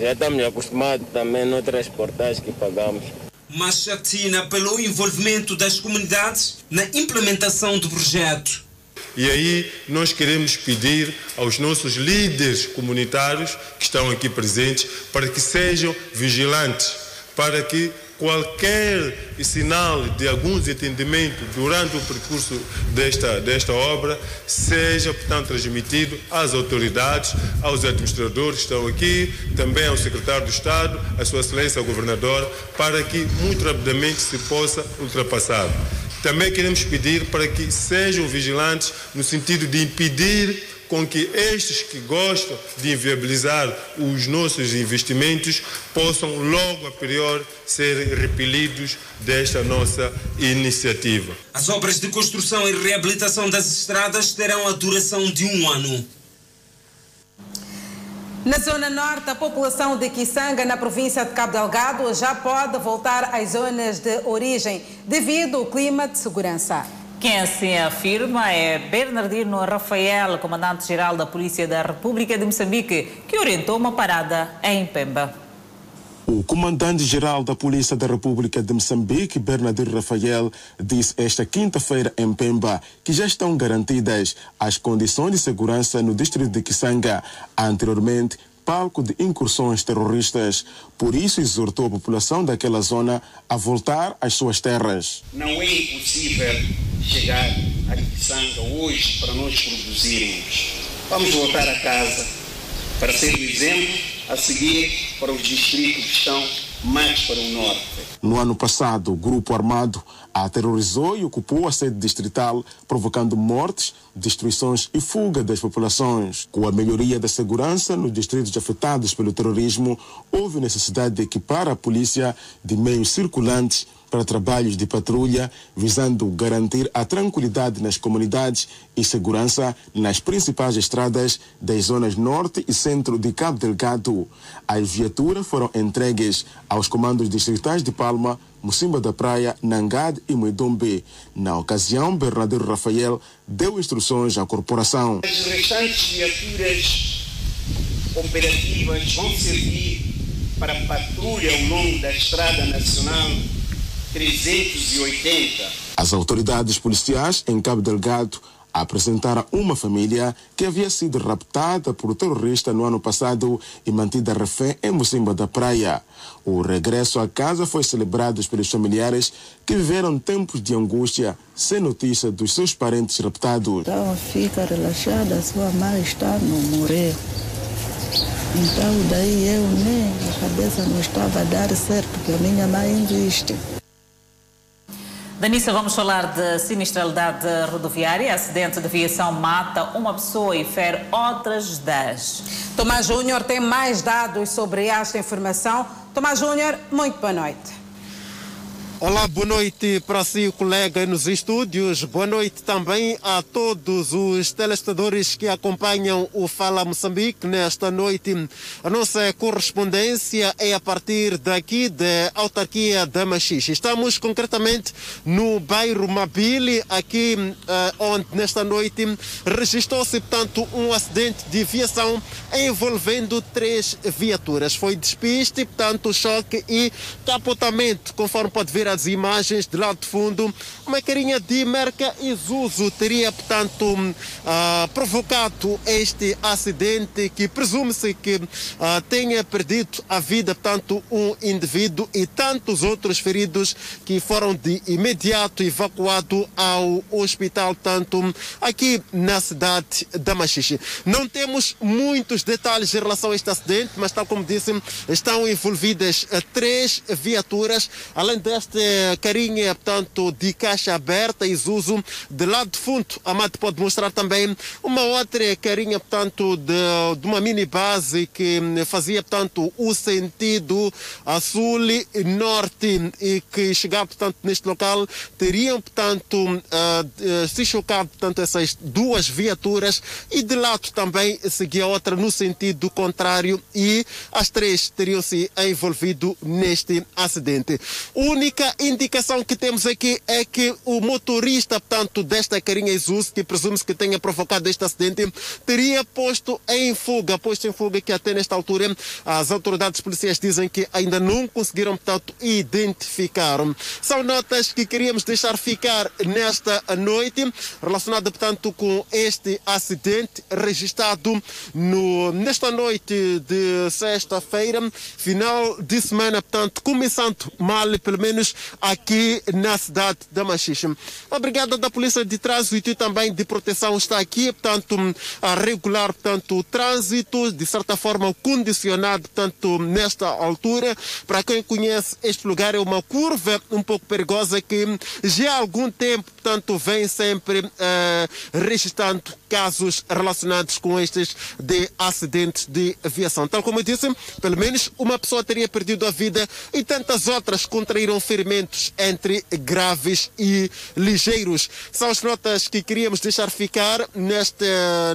já estamos acostumados também noutras portagens que pagamos. Machatina pelo envolvimento das comunidades na implementação do projeto. E aí nós queremos pedir aos nossos líderes comunitários que estão aqui presentes para que sejam vigilantes, para que qualquer sinal de algum desentendimento durante o percurso desta, desta obra seja, portanto, transmitido às autoridades, aos administradores que estão aqui, também ao secretário do Estado, à sua excelência, ao governador, para que muito rapidamente se possa ultrapassar. Também queremos pedir para que sejam vigilantes no sentido de impedir com que estes que gostam de inviabilizar os nossos investimentos possam logo a priori ser repelidos desta nossa iniciativa. As obras de construção e reabilitação das estradas terão a duração de um ano. Na zona norte, a população de Kisanga, na província de Cabo Delgado, já pode voltar às zonas de origem devido ao clima de segurança. Quem assim afirma é Bernardino Rafael, comandante-geral da Polícia da República de Moçambique, que orientou uma parada em Pemba. O comandante-geral da Polícia da República de Moçambique, Bernardino Rafael, disse esta quinta-feira em Pemba que já estão garantidas as condições de segurança no distrito de Kisanga. Anteriormente, palco de incursões terroristas. Por isso, exortou a população daquela zona a voltar às suas terras. Não é impossível chegar a Kisanga hoje para nós produzirmos. Vamos voltar a casa para ser o exemplo a seguir para os distritos que estão mais para o norte. No ano passado, o grupo armado aterrorizou e ocupou a sede distrital, provocando mortes, destruições e fuga das populações. Com a melhoria da segurança nos distritos afetados pelo terrorismo, houve necessidade de equipar a polícia de meios circulantes para trabalhos de patrulha, visando garantir a tranquilidade nas comunidades e segurança nas principais estradas das zonas norte e centro de Cabo Delgado. As viaturas foram entregues aos comandos distritais de Palma, Mocimba da Praia, Nangade e Moedombe. Na ocasião, Bernardo Rafael deu instruções à corporação. As restantes viaturas operativas vão servir para patrulha ao longo da Estrada Nacional 380. As autoridades policiais em Cabo Delgado apresentaram uma família que havia sido raptada por terrorista no ano passado e mantida refém em Mocimba da Praia. O regresso à casa foi celebrado pelos familiares que viveram tempos de angústia sem notícia dos seus parentes raptados. Então fica relaxada, sua mãe está no morrer. Então daí eu nem a cabeça não estava a dar certo, porque a minha mãe existe. Danissa, vamos falar de sinistralidade rodoviária. Acidente de aviação mata uma pessoa e fere outras 10. Tomás Júnior tem mais dados sobre esta informação. Tomás Júnior, muito boa noite. Olá, boa noite para si, colega nos estúdios. Boa noite também a todos os telespectadores que acompanham o Fala Moçambique nesta noite. A nossa correspondência é a partir daqui da autarquia da Machixe. Estamos concretamente no bairro Mabile, aqui uh, onde nesta noite registrou-se, portanto, um acidente de viação envolvendo três viaturas. Foi despiste, portanto, choque e capotamento, conforme pode ver as imagens de lá de fundo, uma carinha de marca Isuzu teria, portanto, uh, provocado este acidente que presume-se que uh, tenha perdido a vida, portanto, um indivíduo e tantos outros feridos que foram de imediato evacuados ao hospital, tanto aqui na cidade da Machixe. Não temos muitos detalhes em relação a este acidente, mas tal como disse, estão envolvidas uh, três viaturas, além deste carinha, portanto, de caixa aberta, Isuzu, de lado de fundo, Mate pode mostrar também uma outra carinha, portanto, de, de uma mini base que fazia, portanto, o sentido a sul e norte e que chegava, portanto, neste local, teriam, portanto, uh, se chocado, portanto, essas duas viaturas e de lado também seguia outra no sentido contrário e as três teriam se envolvido neste acidente. Única indicação que temos aqui é que o motorista, portanto, desta carinha Isuzu, que presume-se que tenha provocado este acidente, teria posto em fuga, posto em fuga que até nesta altura as autoridades policiais dizem que ainda não conseguiram, portanto, identificar. São notas que queríamos deixar ficar nesta noite, relacionada, portanto, com este acidente registrado no, nesta noite de sexta-feira, final de semana, portanto, começando mal, pelo menos aqui na cidade da Machixe. A Brigada da Polícia de Trânsito e também de Proteção está aqui, portanto, a regular, portanto, o trânsito, de certa forma condicionado, portanto, nesta altura. Para quem conhece, este lugar é uma curva um pouco perigosa que já há algum tempo, portanto, vem sempre eh, registrando casos relacionados com estes de acidentes de aviação. Tal como eu disse, pelo menos uma pessoa teria perdido a vida e tantas outras contraíram ferimentos entre graves e ligeiros. São as notas que queríamos deixar ficar nesta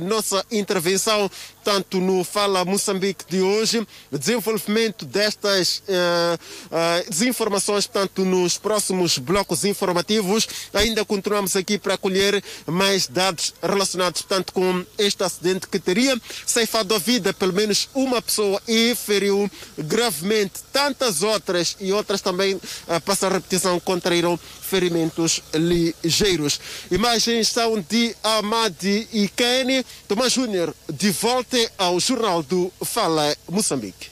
nossa intervenção tanto no Fala Moçambique de hoje, desenvolvimento destas uh, uh, desinformações, tanto nos próximos blocos informativos. Ainda continuamos aqui para colher mais dados relacionados, portanto, com este acidente que teria ceifado a vida pelo menos uma pessoa e feriu gravemente tantas outras e outras também, uh, passa a repetição, contraíram ferimentos ligeiros. Imagens são de Amadi e Kenny. Tomás Júnior, de volta ao Jornal do Fala Moçambique.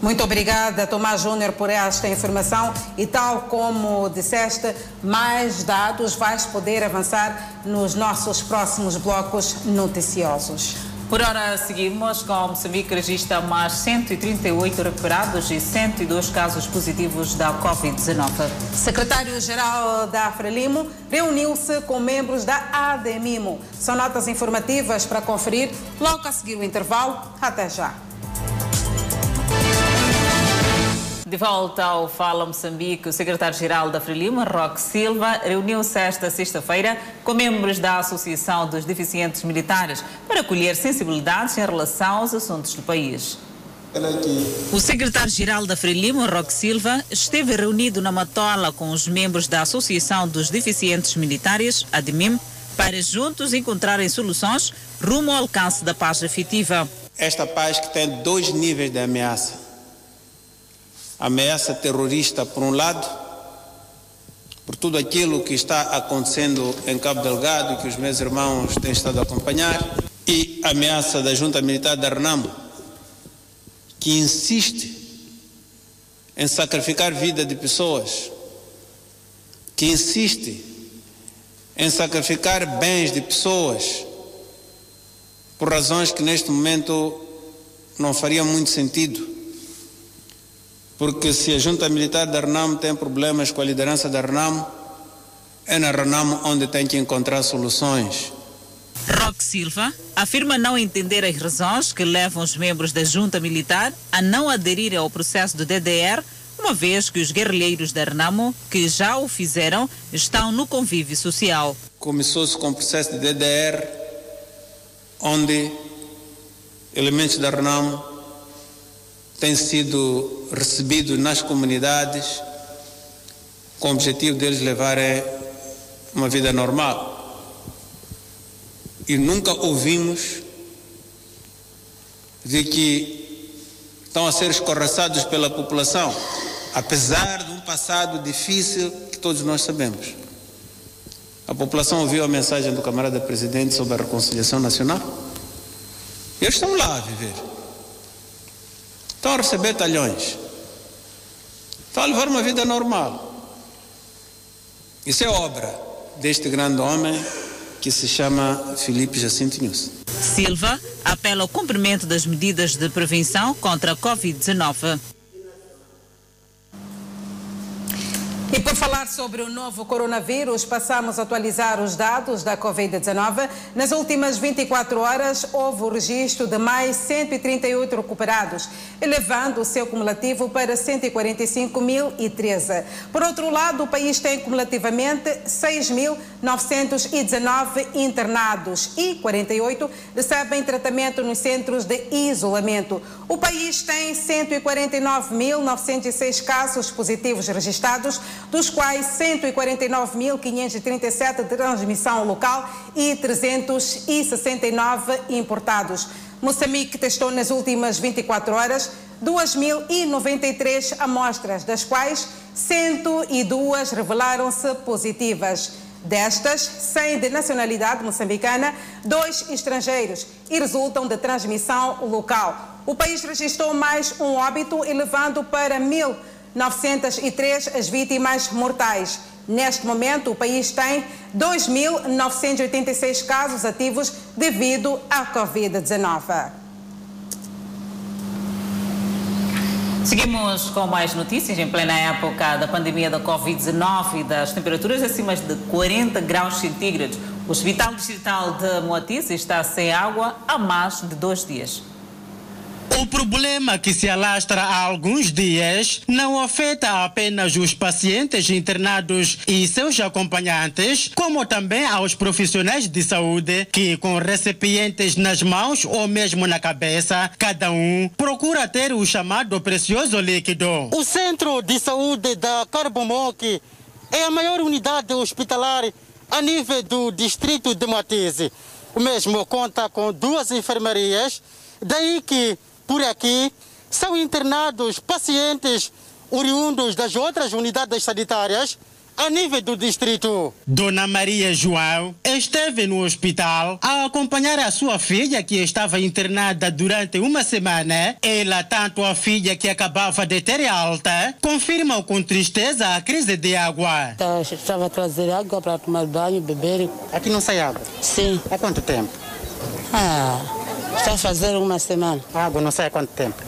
Muito obrigada, Tomás Júnior, por esta informação. E tal como disseste, mais dados vais poder avançar nos nossos próximos blocos noticiosos. Por hora, seguimos com Moçambique registra mais 138 recuperados e 102 casos positivos da Covid-19. Secretário-Geral da Frelimo reuniu-se com membros da ADMIMO. São notas informativas para conferir logo a seguir o intervalo. Até já. De volta ao Fala Moçambique, o secretário-geral da Frelimo, Roque Silva, reuniu-se esta sexta-feira com membros da Associação dos Deficientes Militares para colher sensibilidades em relação aos assuntos do país. O secretário-geral da Frelimo, Roque Silva, esteve reunido na Matola com os membros da Associação dos Deficientes Militares, ADMIM, para juntos encontrarem soluções rumo ao alcance da paz efetiva. Esta paz que tem dois níveis de ameaça ameaça terrorista, por um lado, por tudo aquilo que está acontecendo em Cabo Delgado, que os meus irmãos têm estado a acompanhar, e a ameaça da junta militar da Renamo, que insiste em sacrificar vida de pessoas, que insiste em sacrificar bens de pessoas, por razões que neste momento não faria muito sentido, porque se a junta militar da RENAM tem problemas com a liderança da RENAM, é na RENAM onde tem que encontrar soluções. Roque Silva afirma não entender as razões que levam os membros da junta militar a não aderirem ao processo do DDR, uma vez que os guerrilheiros da Renamo, que já o fizeram, estão no convívio social. Começou-se com o processo de DDR, onde elementos da RENAM têm sido recebidos nas comunidades com o objetivo deles levarem uma vida normal. E nunca ouvimos de que estão a ser escorraçados pela população, apesar de um passado difícil que todos nós sabemos. A população ouviu a mensagem do camarada presidente sobre a reconciliação nacional? Eles estão lá a viver. Estão a receber talhões. Estão a levar uma vida normal. Isso é obra deste grande homem que se chama Felipe Jacinto News. Silva apela ao cumprimento das medidas de prevenção contra a Covid-19. E por falar sobre o novo coronavírus, passamos a atualizar os dados da Covid-19. Nas últimas 24 horas, houve o registro de mais 138 recuperados, elevando o seu cumulativo para 145.013. Por outro lado, o país tem cumulativamente 6.919 internados e 48 recebem tratamento nos centros de isolamento. O país tem 149.906 casos positivos registrados dos quais 149.537 de transmissão local e 369 importados. Moçambique testou nas últimas 24 horas 2.093 amostras, das quais 102 revelaram-se positivas. Destas, 100 de nacionalidade moçambicana, dois estrangeiros e resultam de transmissão local. O país registrou mais um óbito, elevando para 1.903 as vítimas mortais. Neste momento, o país tem 2.986 casos ativos devido à Covid-19. Seguimos com mais notícias em plena época da pandemia da Covid-19 e das temperaturas acima de 40 graus centígrados. O Hospital Distrital de Moatize está sem água há mais de dois dias. O problema que se alastra há alguns dias não afeta apenas os pacientes internados e seus acompanhantes, como também aos profissionais de saúde que, com recipientes nas mãos ou mesmo na cabeça, cada um procura ter o chamado precioso líquido. O Centro de Saúde da Carbomoque é a maior unidade hospitalar a nível do distrito de Matese. O mesmo conta com duas enfermarias, daí que por aqui são internados pacientes oriundos das outras unidades sanitárias a nível do distrito. Dona Maria João esteve no hospital a acompanhar a sua filha que estava internada durante uma semana. Ela, tanto a filha que acabava de ter alta, confirmam com tristeza a crise de água. Estava a trazer água para tomar banho, beber. Aqui não sai água? Sim. Há quanto tempo? Ah, está a fazer uma semana. A água não sai há quanto tempo?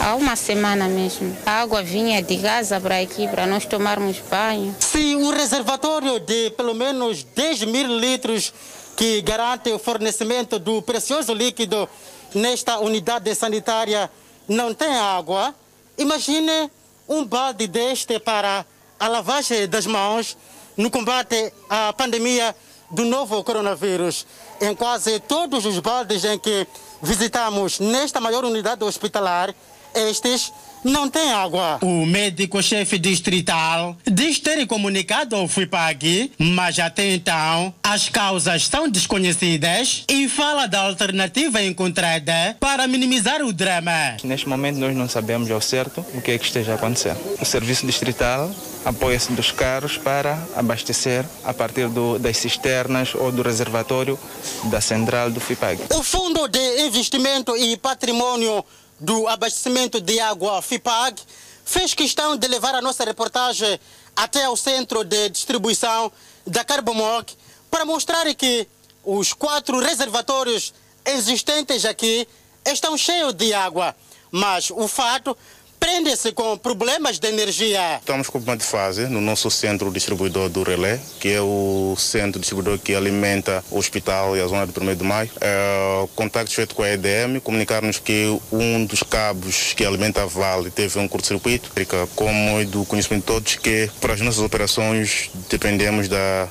Há uma semana mesmo. A água vinha de Gaza para aqui para nós tomarmos banho. Se um reservatório de pelo menos 10 mil litros que garante o fornecimento do precioso líquido nesta unidade sanitária não tem água, imagine um balde deste para a lavagem das mãos no combate à pandemia do novo coronavírus. Em quase todos os baldes em que visitamos nesta maior unidade hospitalar, estes não têm água. O médico-chefe distrital diz ter comunicado ao FIPAG, mas até então as causas são desconhecidas e fala da alternativa encontrada para minimizar o drama. Neste momento nós não sabemos ao certo o que é que esteja a acontecer. O serviço distrital apoia-se dos carros para abastecer a partir do, das cisternas ou do reservatório da central do FIPAG. O Fundo de Investimento e Patrimônio do abastecimento de água FIPAG fez questão de levar a nossa reportagem até ao centro de distribuição da Carbomoc para mostrar que os quatro reservatórios existentes aqui estão cheios de água, mas o fato prende-se com problemas de energia. Estamos com uma fase no nosso centro distribuidor do Relé, que é o centro distribuidor que alimenta o hospital e a zona do 1 de maio. É, contacto feito com a EDM, comunicar-nos que um dos cabos que alimenta a Vale teve um curto-circuito. Como é do conhecimento de todos, que para as nossas operações dependemos da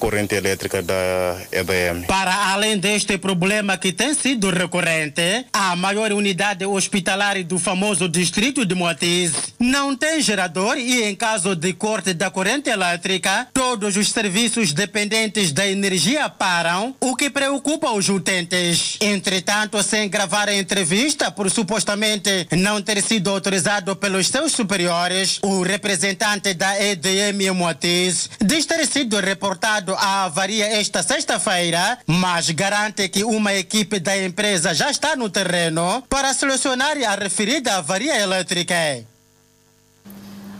corrente elétrica da EDM. Para além deste problema que tem sido recorrente, a maior unidade hospitalar do famoso distrito de Moatiz não tem gerador e, em caso de corte da corrente elétrica, todos os serviços dependentes da energia param, o que preocupa os utentes. Entretanto, sem gravar a entrevista por supostamente não ter sido autorizado pelos seus superiores, o representante da EDM Moatiz diz ter sido reportado a avaria esta sexta-feira, mas garante que uma equipe da empresa já está no terreno para solucionar a referida avaria elétrica.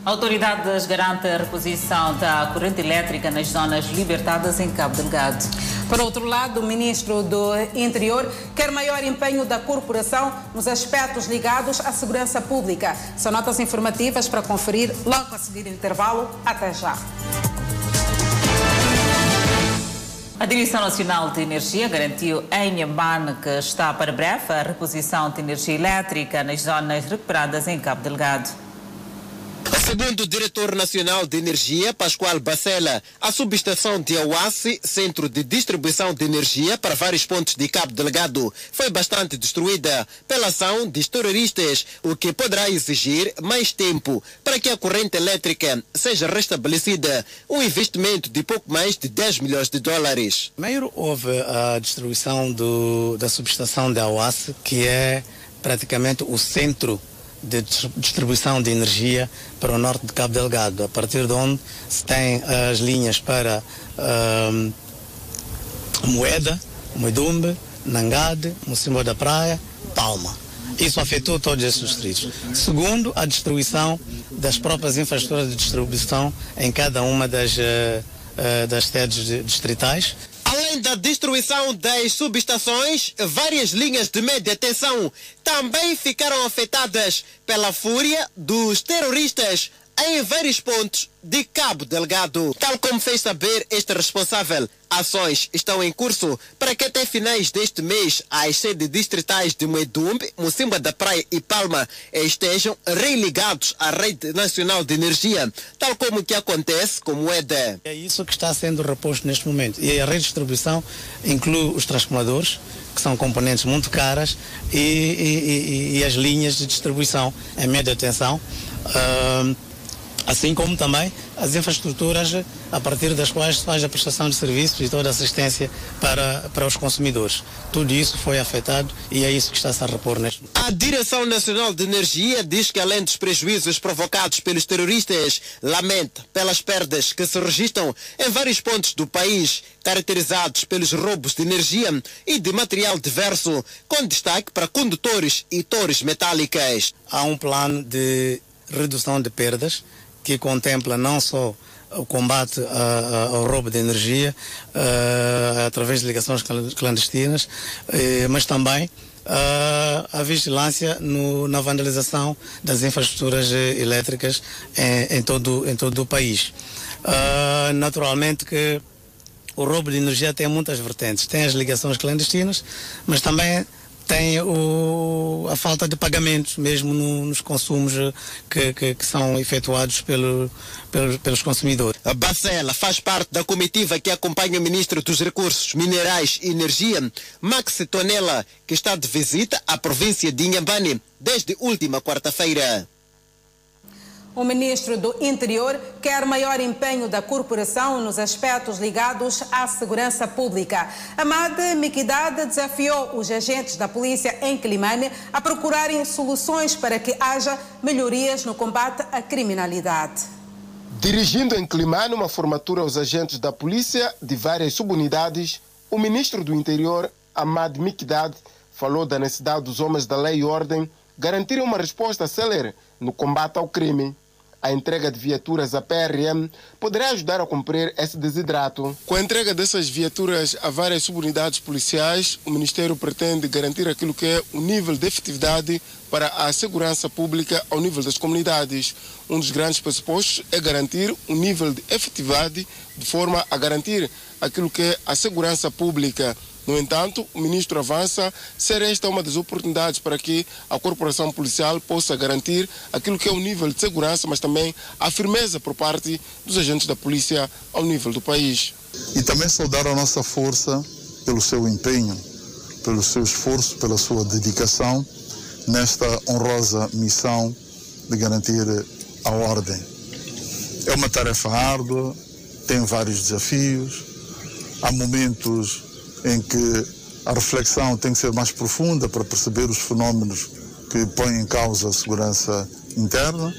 Autoridades garantem a reposição da corrente elétrica nas zonas libertadas em Cabo Delgado. Por outro lado, o ministro do Interior quer maior empenho da corporação nos aspectos ligados à segurança pública. São notas informativas para conferir logo a seguir o intervalo. Até já. A Direção Nacional de Energia garantiu em Inhambane que está para breve a reposição de energia elétrica nas zonas recuperadas em Cabo Delgado. Segundo o diretor nacional de energia, Pascoal Bacela, a subestação de Awassi, centro de distribuição de energia para vários pontos de Cabo Delgado, foi bastante destruída pela ação de terroristas, o que poderá exigir mais tempo para que a corrente elétrica seja restabelecida, um investimento de pouco mais de 10 milhões de dólares. Primeiro houve a destruição do, da subestação de Awassi, que é praticamente o centro de distribuição de energia para o norte de Cabo Delgado, a partir de onde se tem as linhas para uh, Moeda, Moedumbe, Nangade, Mocimbo da Praia, Palma. Isso afetou todos esses distritos. Segundo, a destruição das próprias infraestruturas de distribuição em cada uma das, uh, uh, das sedes distritais, Além da destruição das subestações, várias linhas de média tensão também ficaram afetadas pela fúria dos terroristas em vários pontos de Cabo Delgado. Tal como fez saber este responsável, ações estão em curso para que até finais deste mês as sedes distritais de Moedumbe, Mocimba da Praia e Palma estejam religados à rede nacional de energia, tal como que acontece com Moeda. É isso que está sendo reposto neste momento. E a rede de distribuição inclui os transformadores, que são componentes muito caras, e, e, e, e as linhas de distribuição em média tensão. Uh, assim como também as infraestruturas a partir das quais se faz a prestação de serviços e toda a assistência para, para os consumidores. Tudo isso foi afetado e é isso que está-se a repor neste momento. A Direção Nacional de Energia diz que além dos prejuízos provocados pelos terroristas, lamenta pelas perdas que se registram em vários pontos do país, caracterizados pelos roubos de energia e de material diverso, com destaque para condutores e torres metálicas. Há um plano de redução de perdas que contempla não só o combate ao roubo de energia uh, através de ligações clandestinas, uh, mas também uh, a vigilância no, na vandalização das infraestruturas elétricas em, em, todo, em todo o país. naturalmente que o roubo de energia tem muitas vertentes. Tem as ligações clandestinas, mas também tem o, a falta de pagamentos mesmo no, nos consumos que, que, que são efetuados pelo, pelo, pelos consumidores. A Bacela faz parte da comitiva que acompanha o ministro dos Recursos Minerais e Energia, Max Tonela, que está de visita à província de Inhambane desde última quarta-feira. O ministro do Interior quer maior empenho da corporação nos aspectos ligados à segurança pública. Amad Miquidade desafiou os agentes da polícia em Climane a procurarem soluções para que haja melhorias no combate à criminalidade. Dirigindo em Climane uma formatura aos agentes da polícia de várias subunidades, o ministro do Interior, Amad Miquidade, falou da necessidade dos homens da lei e ordem garantirem uma resposta célere no combate ao crime. A entrega de viaturas à PRM poderá ajudar a cumprir esse desidrato. Com a entrega dessas viaturas a várias subunidades policiais, o Ministério pretende garantir aquilo que é o nível de efetividade para a segurança pública ao nível das comunidades. Um dos grandes pressupostos é garantir um nível de efetividade de forma a garantir aquilo que é a segurança pública. No entanto, o ministro avança ser esta uma das oportunidades para que a corporação policial possa garantir aquilo que é o nível de segurança, mas também a firmeza por parte dos agentes da polícia ao nível do país. E também saudar a nossa força pelo seu empenho, pelo seu esforço, pela sua dedicação nesta honrosa missão de garantir a ordem. É uma tarefa árdua, tem vários desafios, há momentos em que a reflexão tem que ser mais profunda para perceber os fenómenos que põem em causa a segurança interna,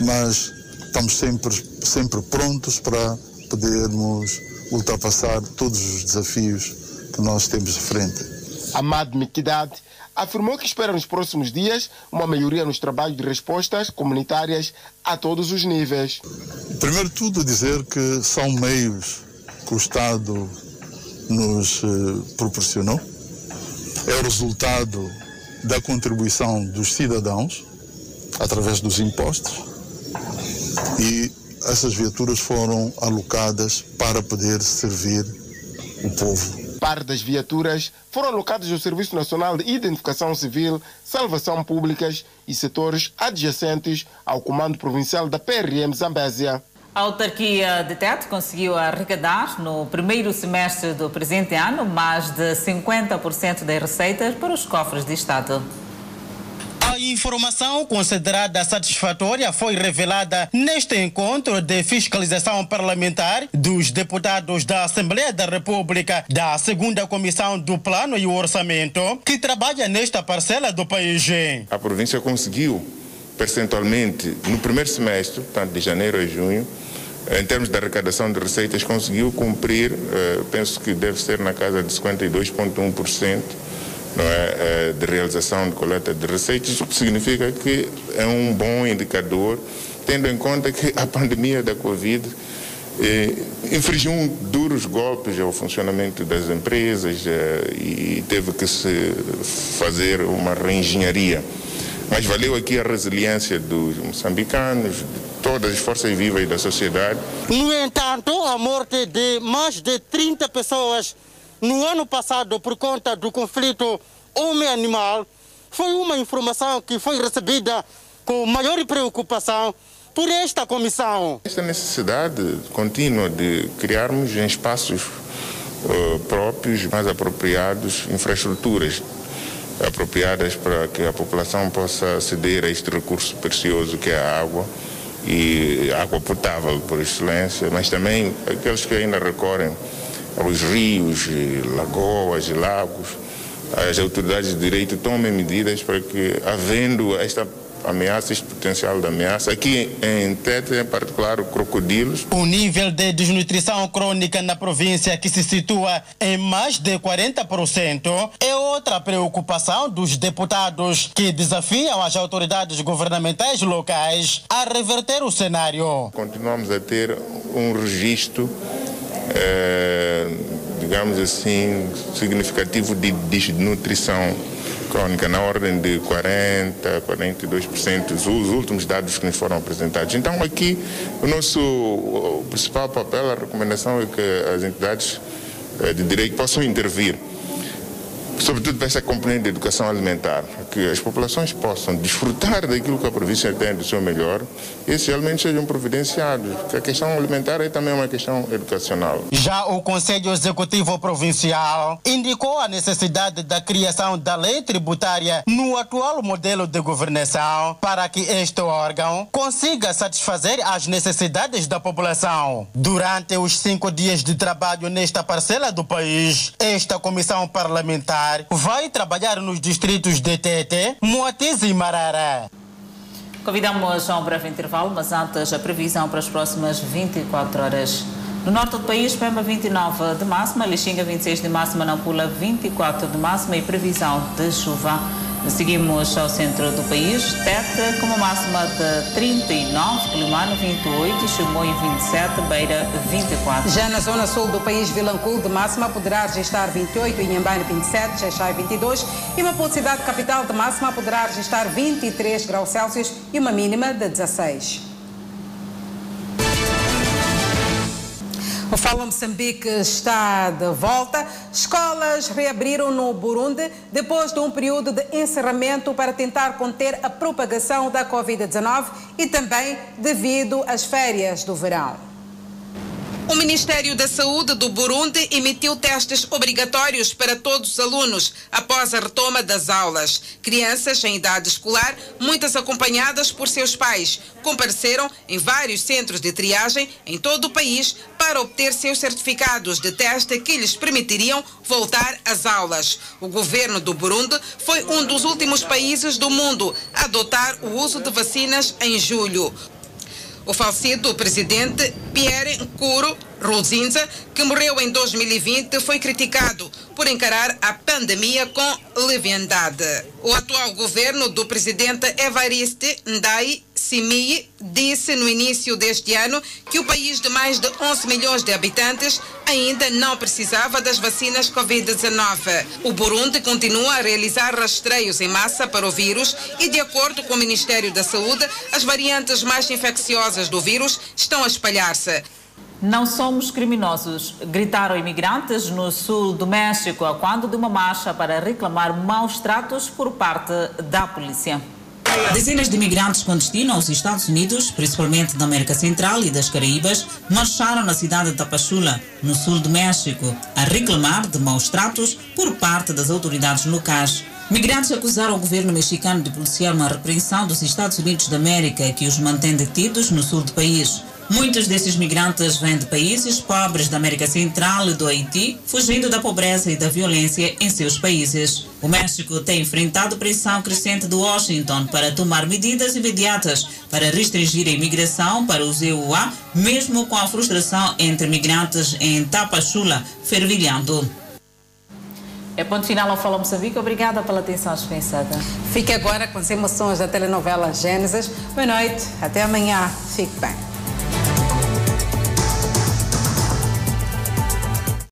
mas estamos sempre, sempre prontos para podermos ultrapassar todos os desafios que nós temos de frente. Amado Miquidade afirmou que espera nos próximos dias uma melhoria nos trabalhos de respostas comunitárias a todos os níveis. Primeiro tudo, dizer que são meios que o Estado nos eh, proporcionou. É o resultado da contribuição dos cidadãos através dos impostos e essas viaturas foram alocadas para poder servir o povo. Parte das viaturas foram alocadas ao Serviço Nacional de Identificação Civil, Salvação Públicas e setores adjacentes ao Comando Provincial da PRM Zambésia. A autarquia de Tete conseguiu arrecadar no primeiro semestre do presente ano mais de 50% das receitas para os cofres de Estado. A informação considerada satisfatória foi revelada neste encontro de fiscalização parlamentar dos deputados da Assembleia da República da segunda Comissão do Plano e Orçamento, que trabalha nesta parcela do país. A província conseguiu percentualmente no primeiro semestre, portanto de janeiro a junho, em termos de arrecadação de receitas, conseguiu cumprir, penso que deve ser na casa de 52,1% não é, de realização de coleta de receitas, o que significa que é um bom indicador, tendo em conta que a pandemia da Covid eh, infligiu duros golpes ao funcionamento das empresas eh, e teve que se fazer uma reengenharia. Mas valeu aqui a resiliência dos moçambicanos, todas as forças vivas da sociedade. No entanto, a morte de mais de 30 pessoas no ano passado por conta do conflito homem-animal foi uma informação que foi recebida com maior preocupação por esta comissão. Esta necessidade contínua de criarmos em espaços uh, próprios, mais apropriados, infraestruturas apropriadas para que a população possa aceder a este recurso precioso que é a água e água potável por excelência, mas também aqueles que ainda recorrem aos rios, lagoas e lagos, as autoridades de direito tomem medidas para que, havendo esta ameaça, este potencial de ameaça, aqui em Tete, em particular, crocodilos. O nível de desnutrição crônica na província, que se situa em mais de 40%, é outra preocupação dos deputados que desafiam as autoridades governamentais locais a reverter o cenário. Continuamos a ter um registro é, digamos assim, significativo de desnutrição crônica, na ordem de 40%, 42%, os últimos dados que nos foram apresentados. Então, aqui, o nosso o principal papel, a recomendação é que as entidades de direito possam intervir sobretudo para essa componente de educação alimentar, que as populações possam desfrutar daquilo que a província tem do seu melhor e esses alimentos sejam providenciados, que a questão alimentar é também uma questão educacional. Já o Conselho Executivo Provincial indicou a necessidade da criação da lei tributária no atual modelo de governação para que este órgão consiga satisfazer as necessidades da população. Durante os cinco dias de trabalho nesta parcela do país, esta comissão parlamentar vai trabalhar nos distritos de Tete, Moatize e Marara. Convidamos a um breve intervalo, mas antes a previsão para as próximas 24 horas. No norte do país, Pemba 29 de máxima, Lixinga 26 de máxima, Nampula 24 de máxima e previsão de chuva Seguimos ao centro do país, Tete com uma máxima de 39, Quilimano 28, Chimoio 27, Beira 24. Já na zona sul do país, Vilanculo de máxima poderá registrar 28, Inhambane 27, Xaixai 22 e Maputo cidade capital de máxima poderá registrar 23 graus Celsius e uma mínima de 16. O Fala Moçambique está de volta. Escolas reabriram no Burundi depois de um período de encerramento para tentar conter a propagação da Covid-19 e também devido às férias do verão. O Ministério da Saúde do Burundi emitiu testes obrigatórios para todos os alunos após a retoma das aulas. Crianças em idade escolar, muitas acompanhadas por seus pais, compareceram em vários centros de triagem em todo o país para obter seus certificados de teste que lhes permitiriam voltar às aulas. O governo do Burundi foi um dos últimos países do mundo a adotar o uso de vacinas em julho. O falecido presidente Pierre Nkuru Ruzinza, que morreu em 2020, foi criticado por encarar a pandemia com leviandade. O atual governo do presidente Evariste Ndai Simiyi disse no início deste ano que o país de mais de 11 milhões de habitantes ainda não precisava das vacinas Covid-19. O Burundi continua a realizar rastreios em massa para o vírus e, de acordo com o Ministério da Saúde, as variantes mais infecciosas do vírus estão a espalhar-se. Não somos criminosos, gritaram imigrantes no sul do México quando de uma marcha para reclamar maus tratos por parte da polícia. Dezenas de imigrantes com destino aos Estados Unidos, principalmente da América Central e das Caraíbas, marcharam na cidade de Tapachula, no sul do México, a reclamar de maus tratos por parte das autoridades locais. Migrantes acusaram o governo mexicano de policiar uma repreensão dos Estados Unidos da América que os mantém detidos no sul do país. Muitos desses migrantes vêm de países pobres da América Central e do Haiti, fugindo da pobreza e da violência em seus países. O México tem enfrentado pressão crescente de Washington para tomar medidas imediatas para restringir a imigração para os EUA, mesmo com a frustração entre migrantes em Tapachula fervilhando. É ponto final ao Fala Moçambique. Obrigada pela atenção dispensada. Fique agora com as emoções da telenovela Gênesis. Boa noite, até amanhã. Fique bem.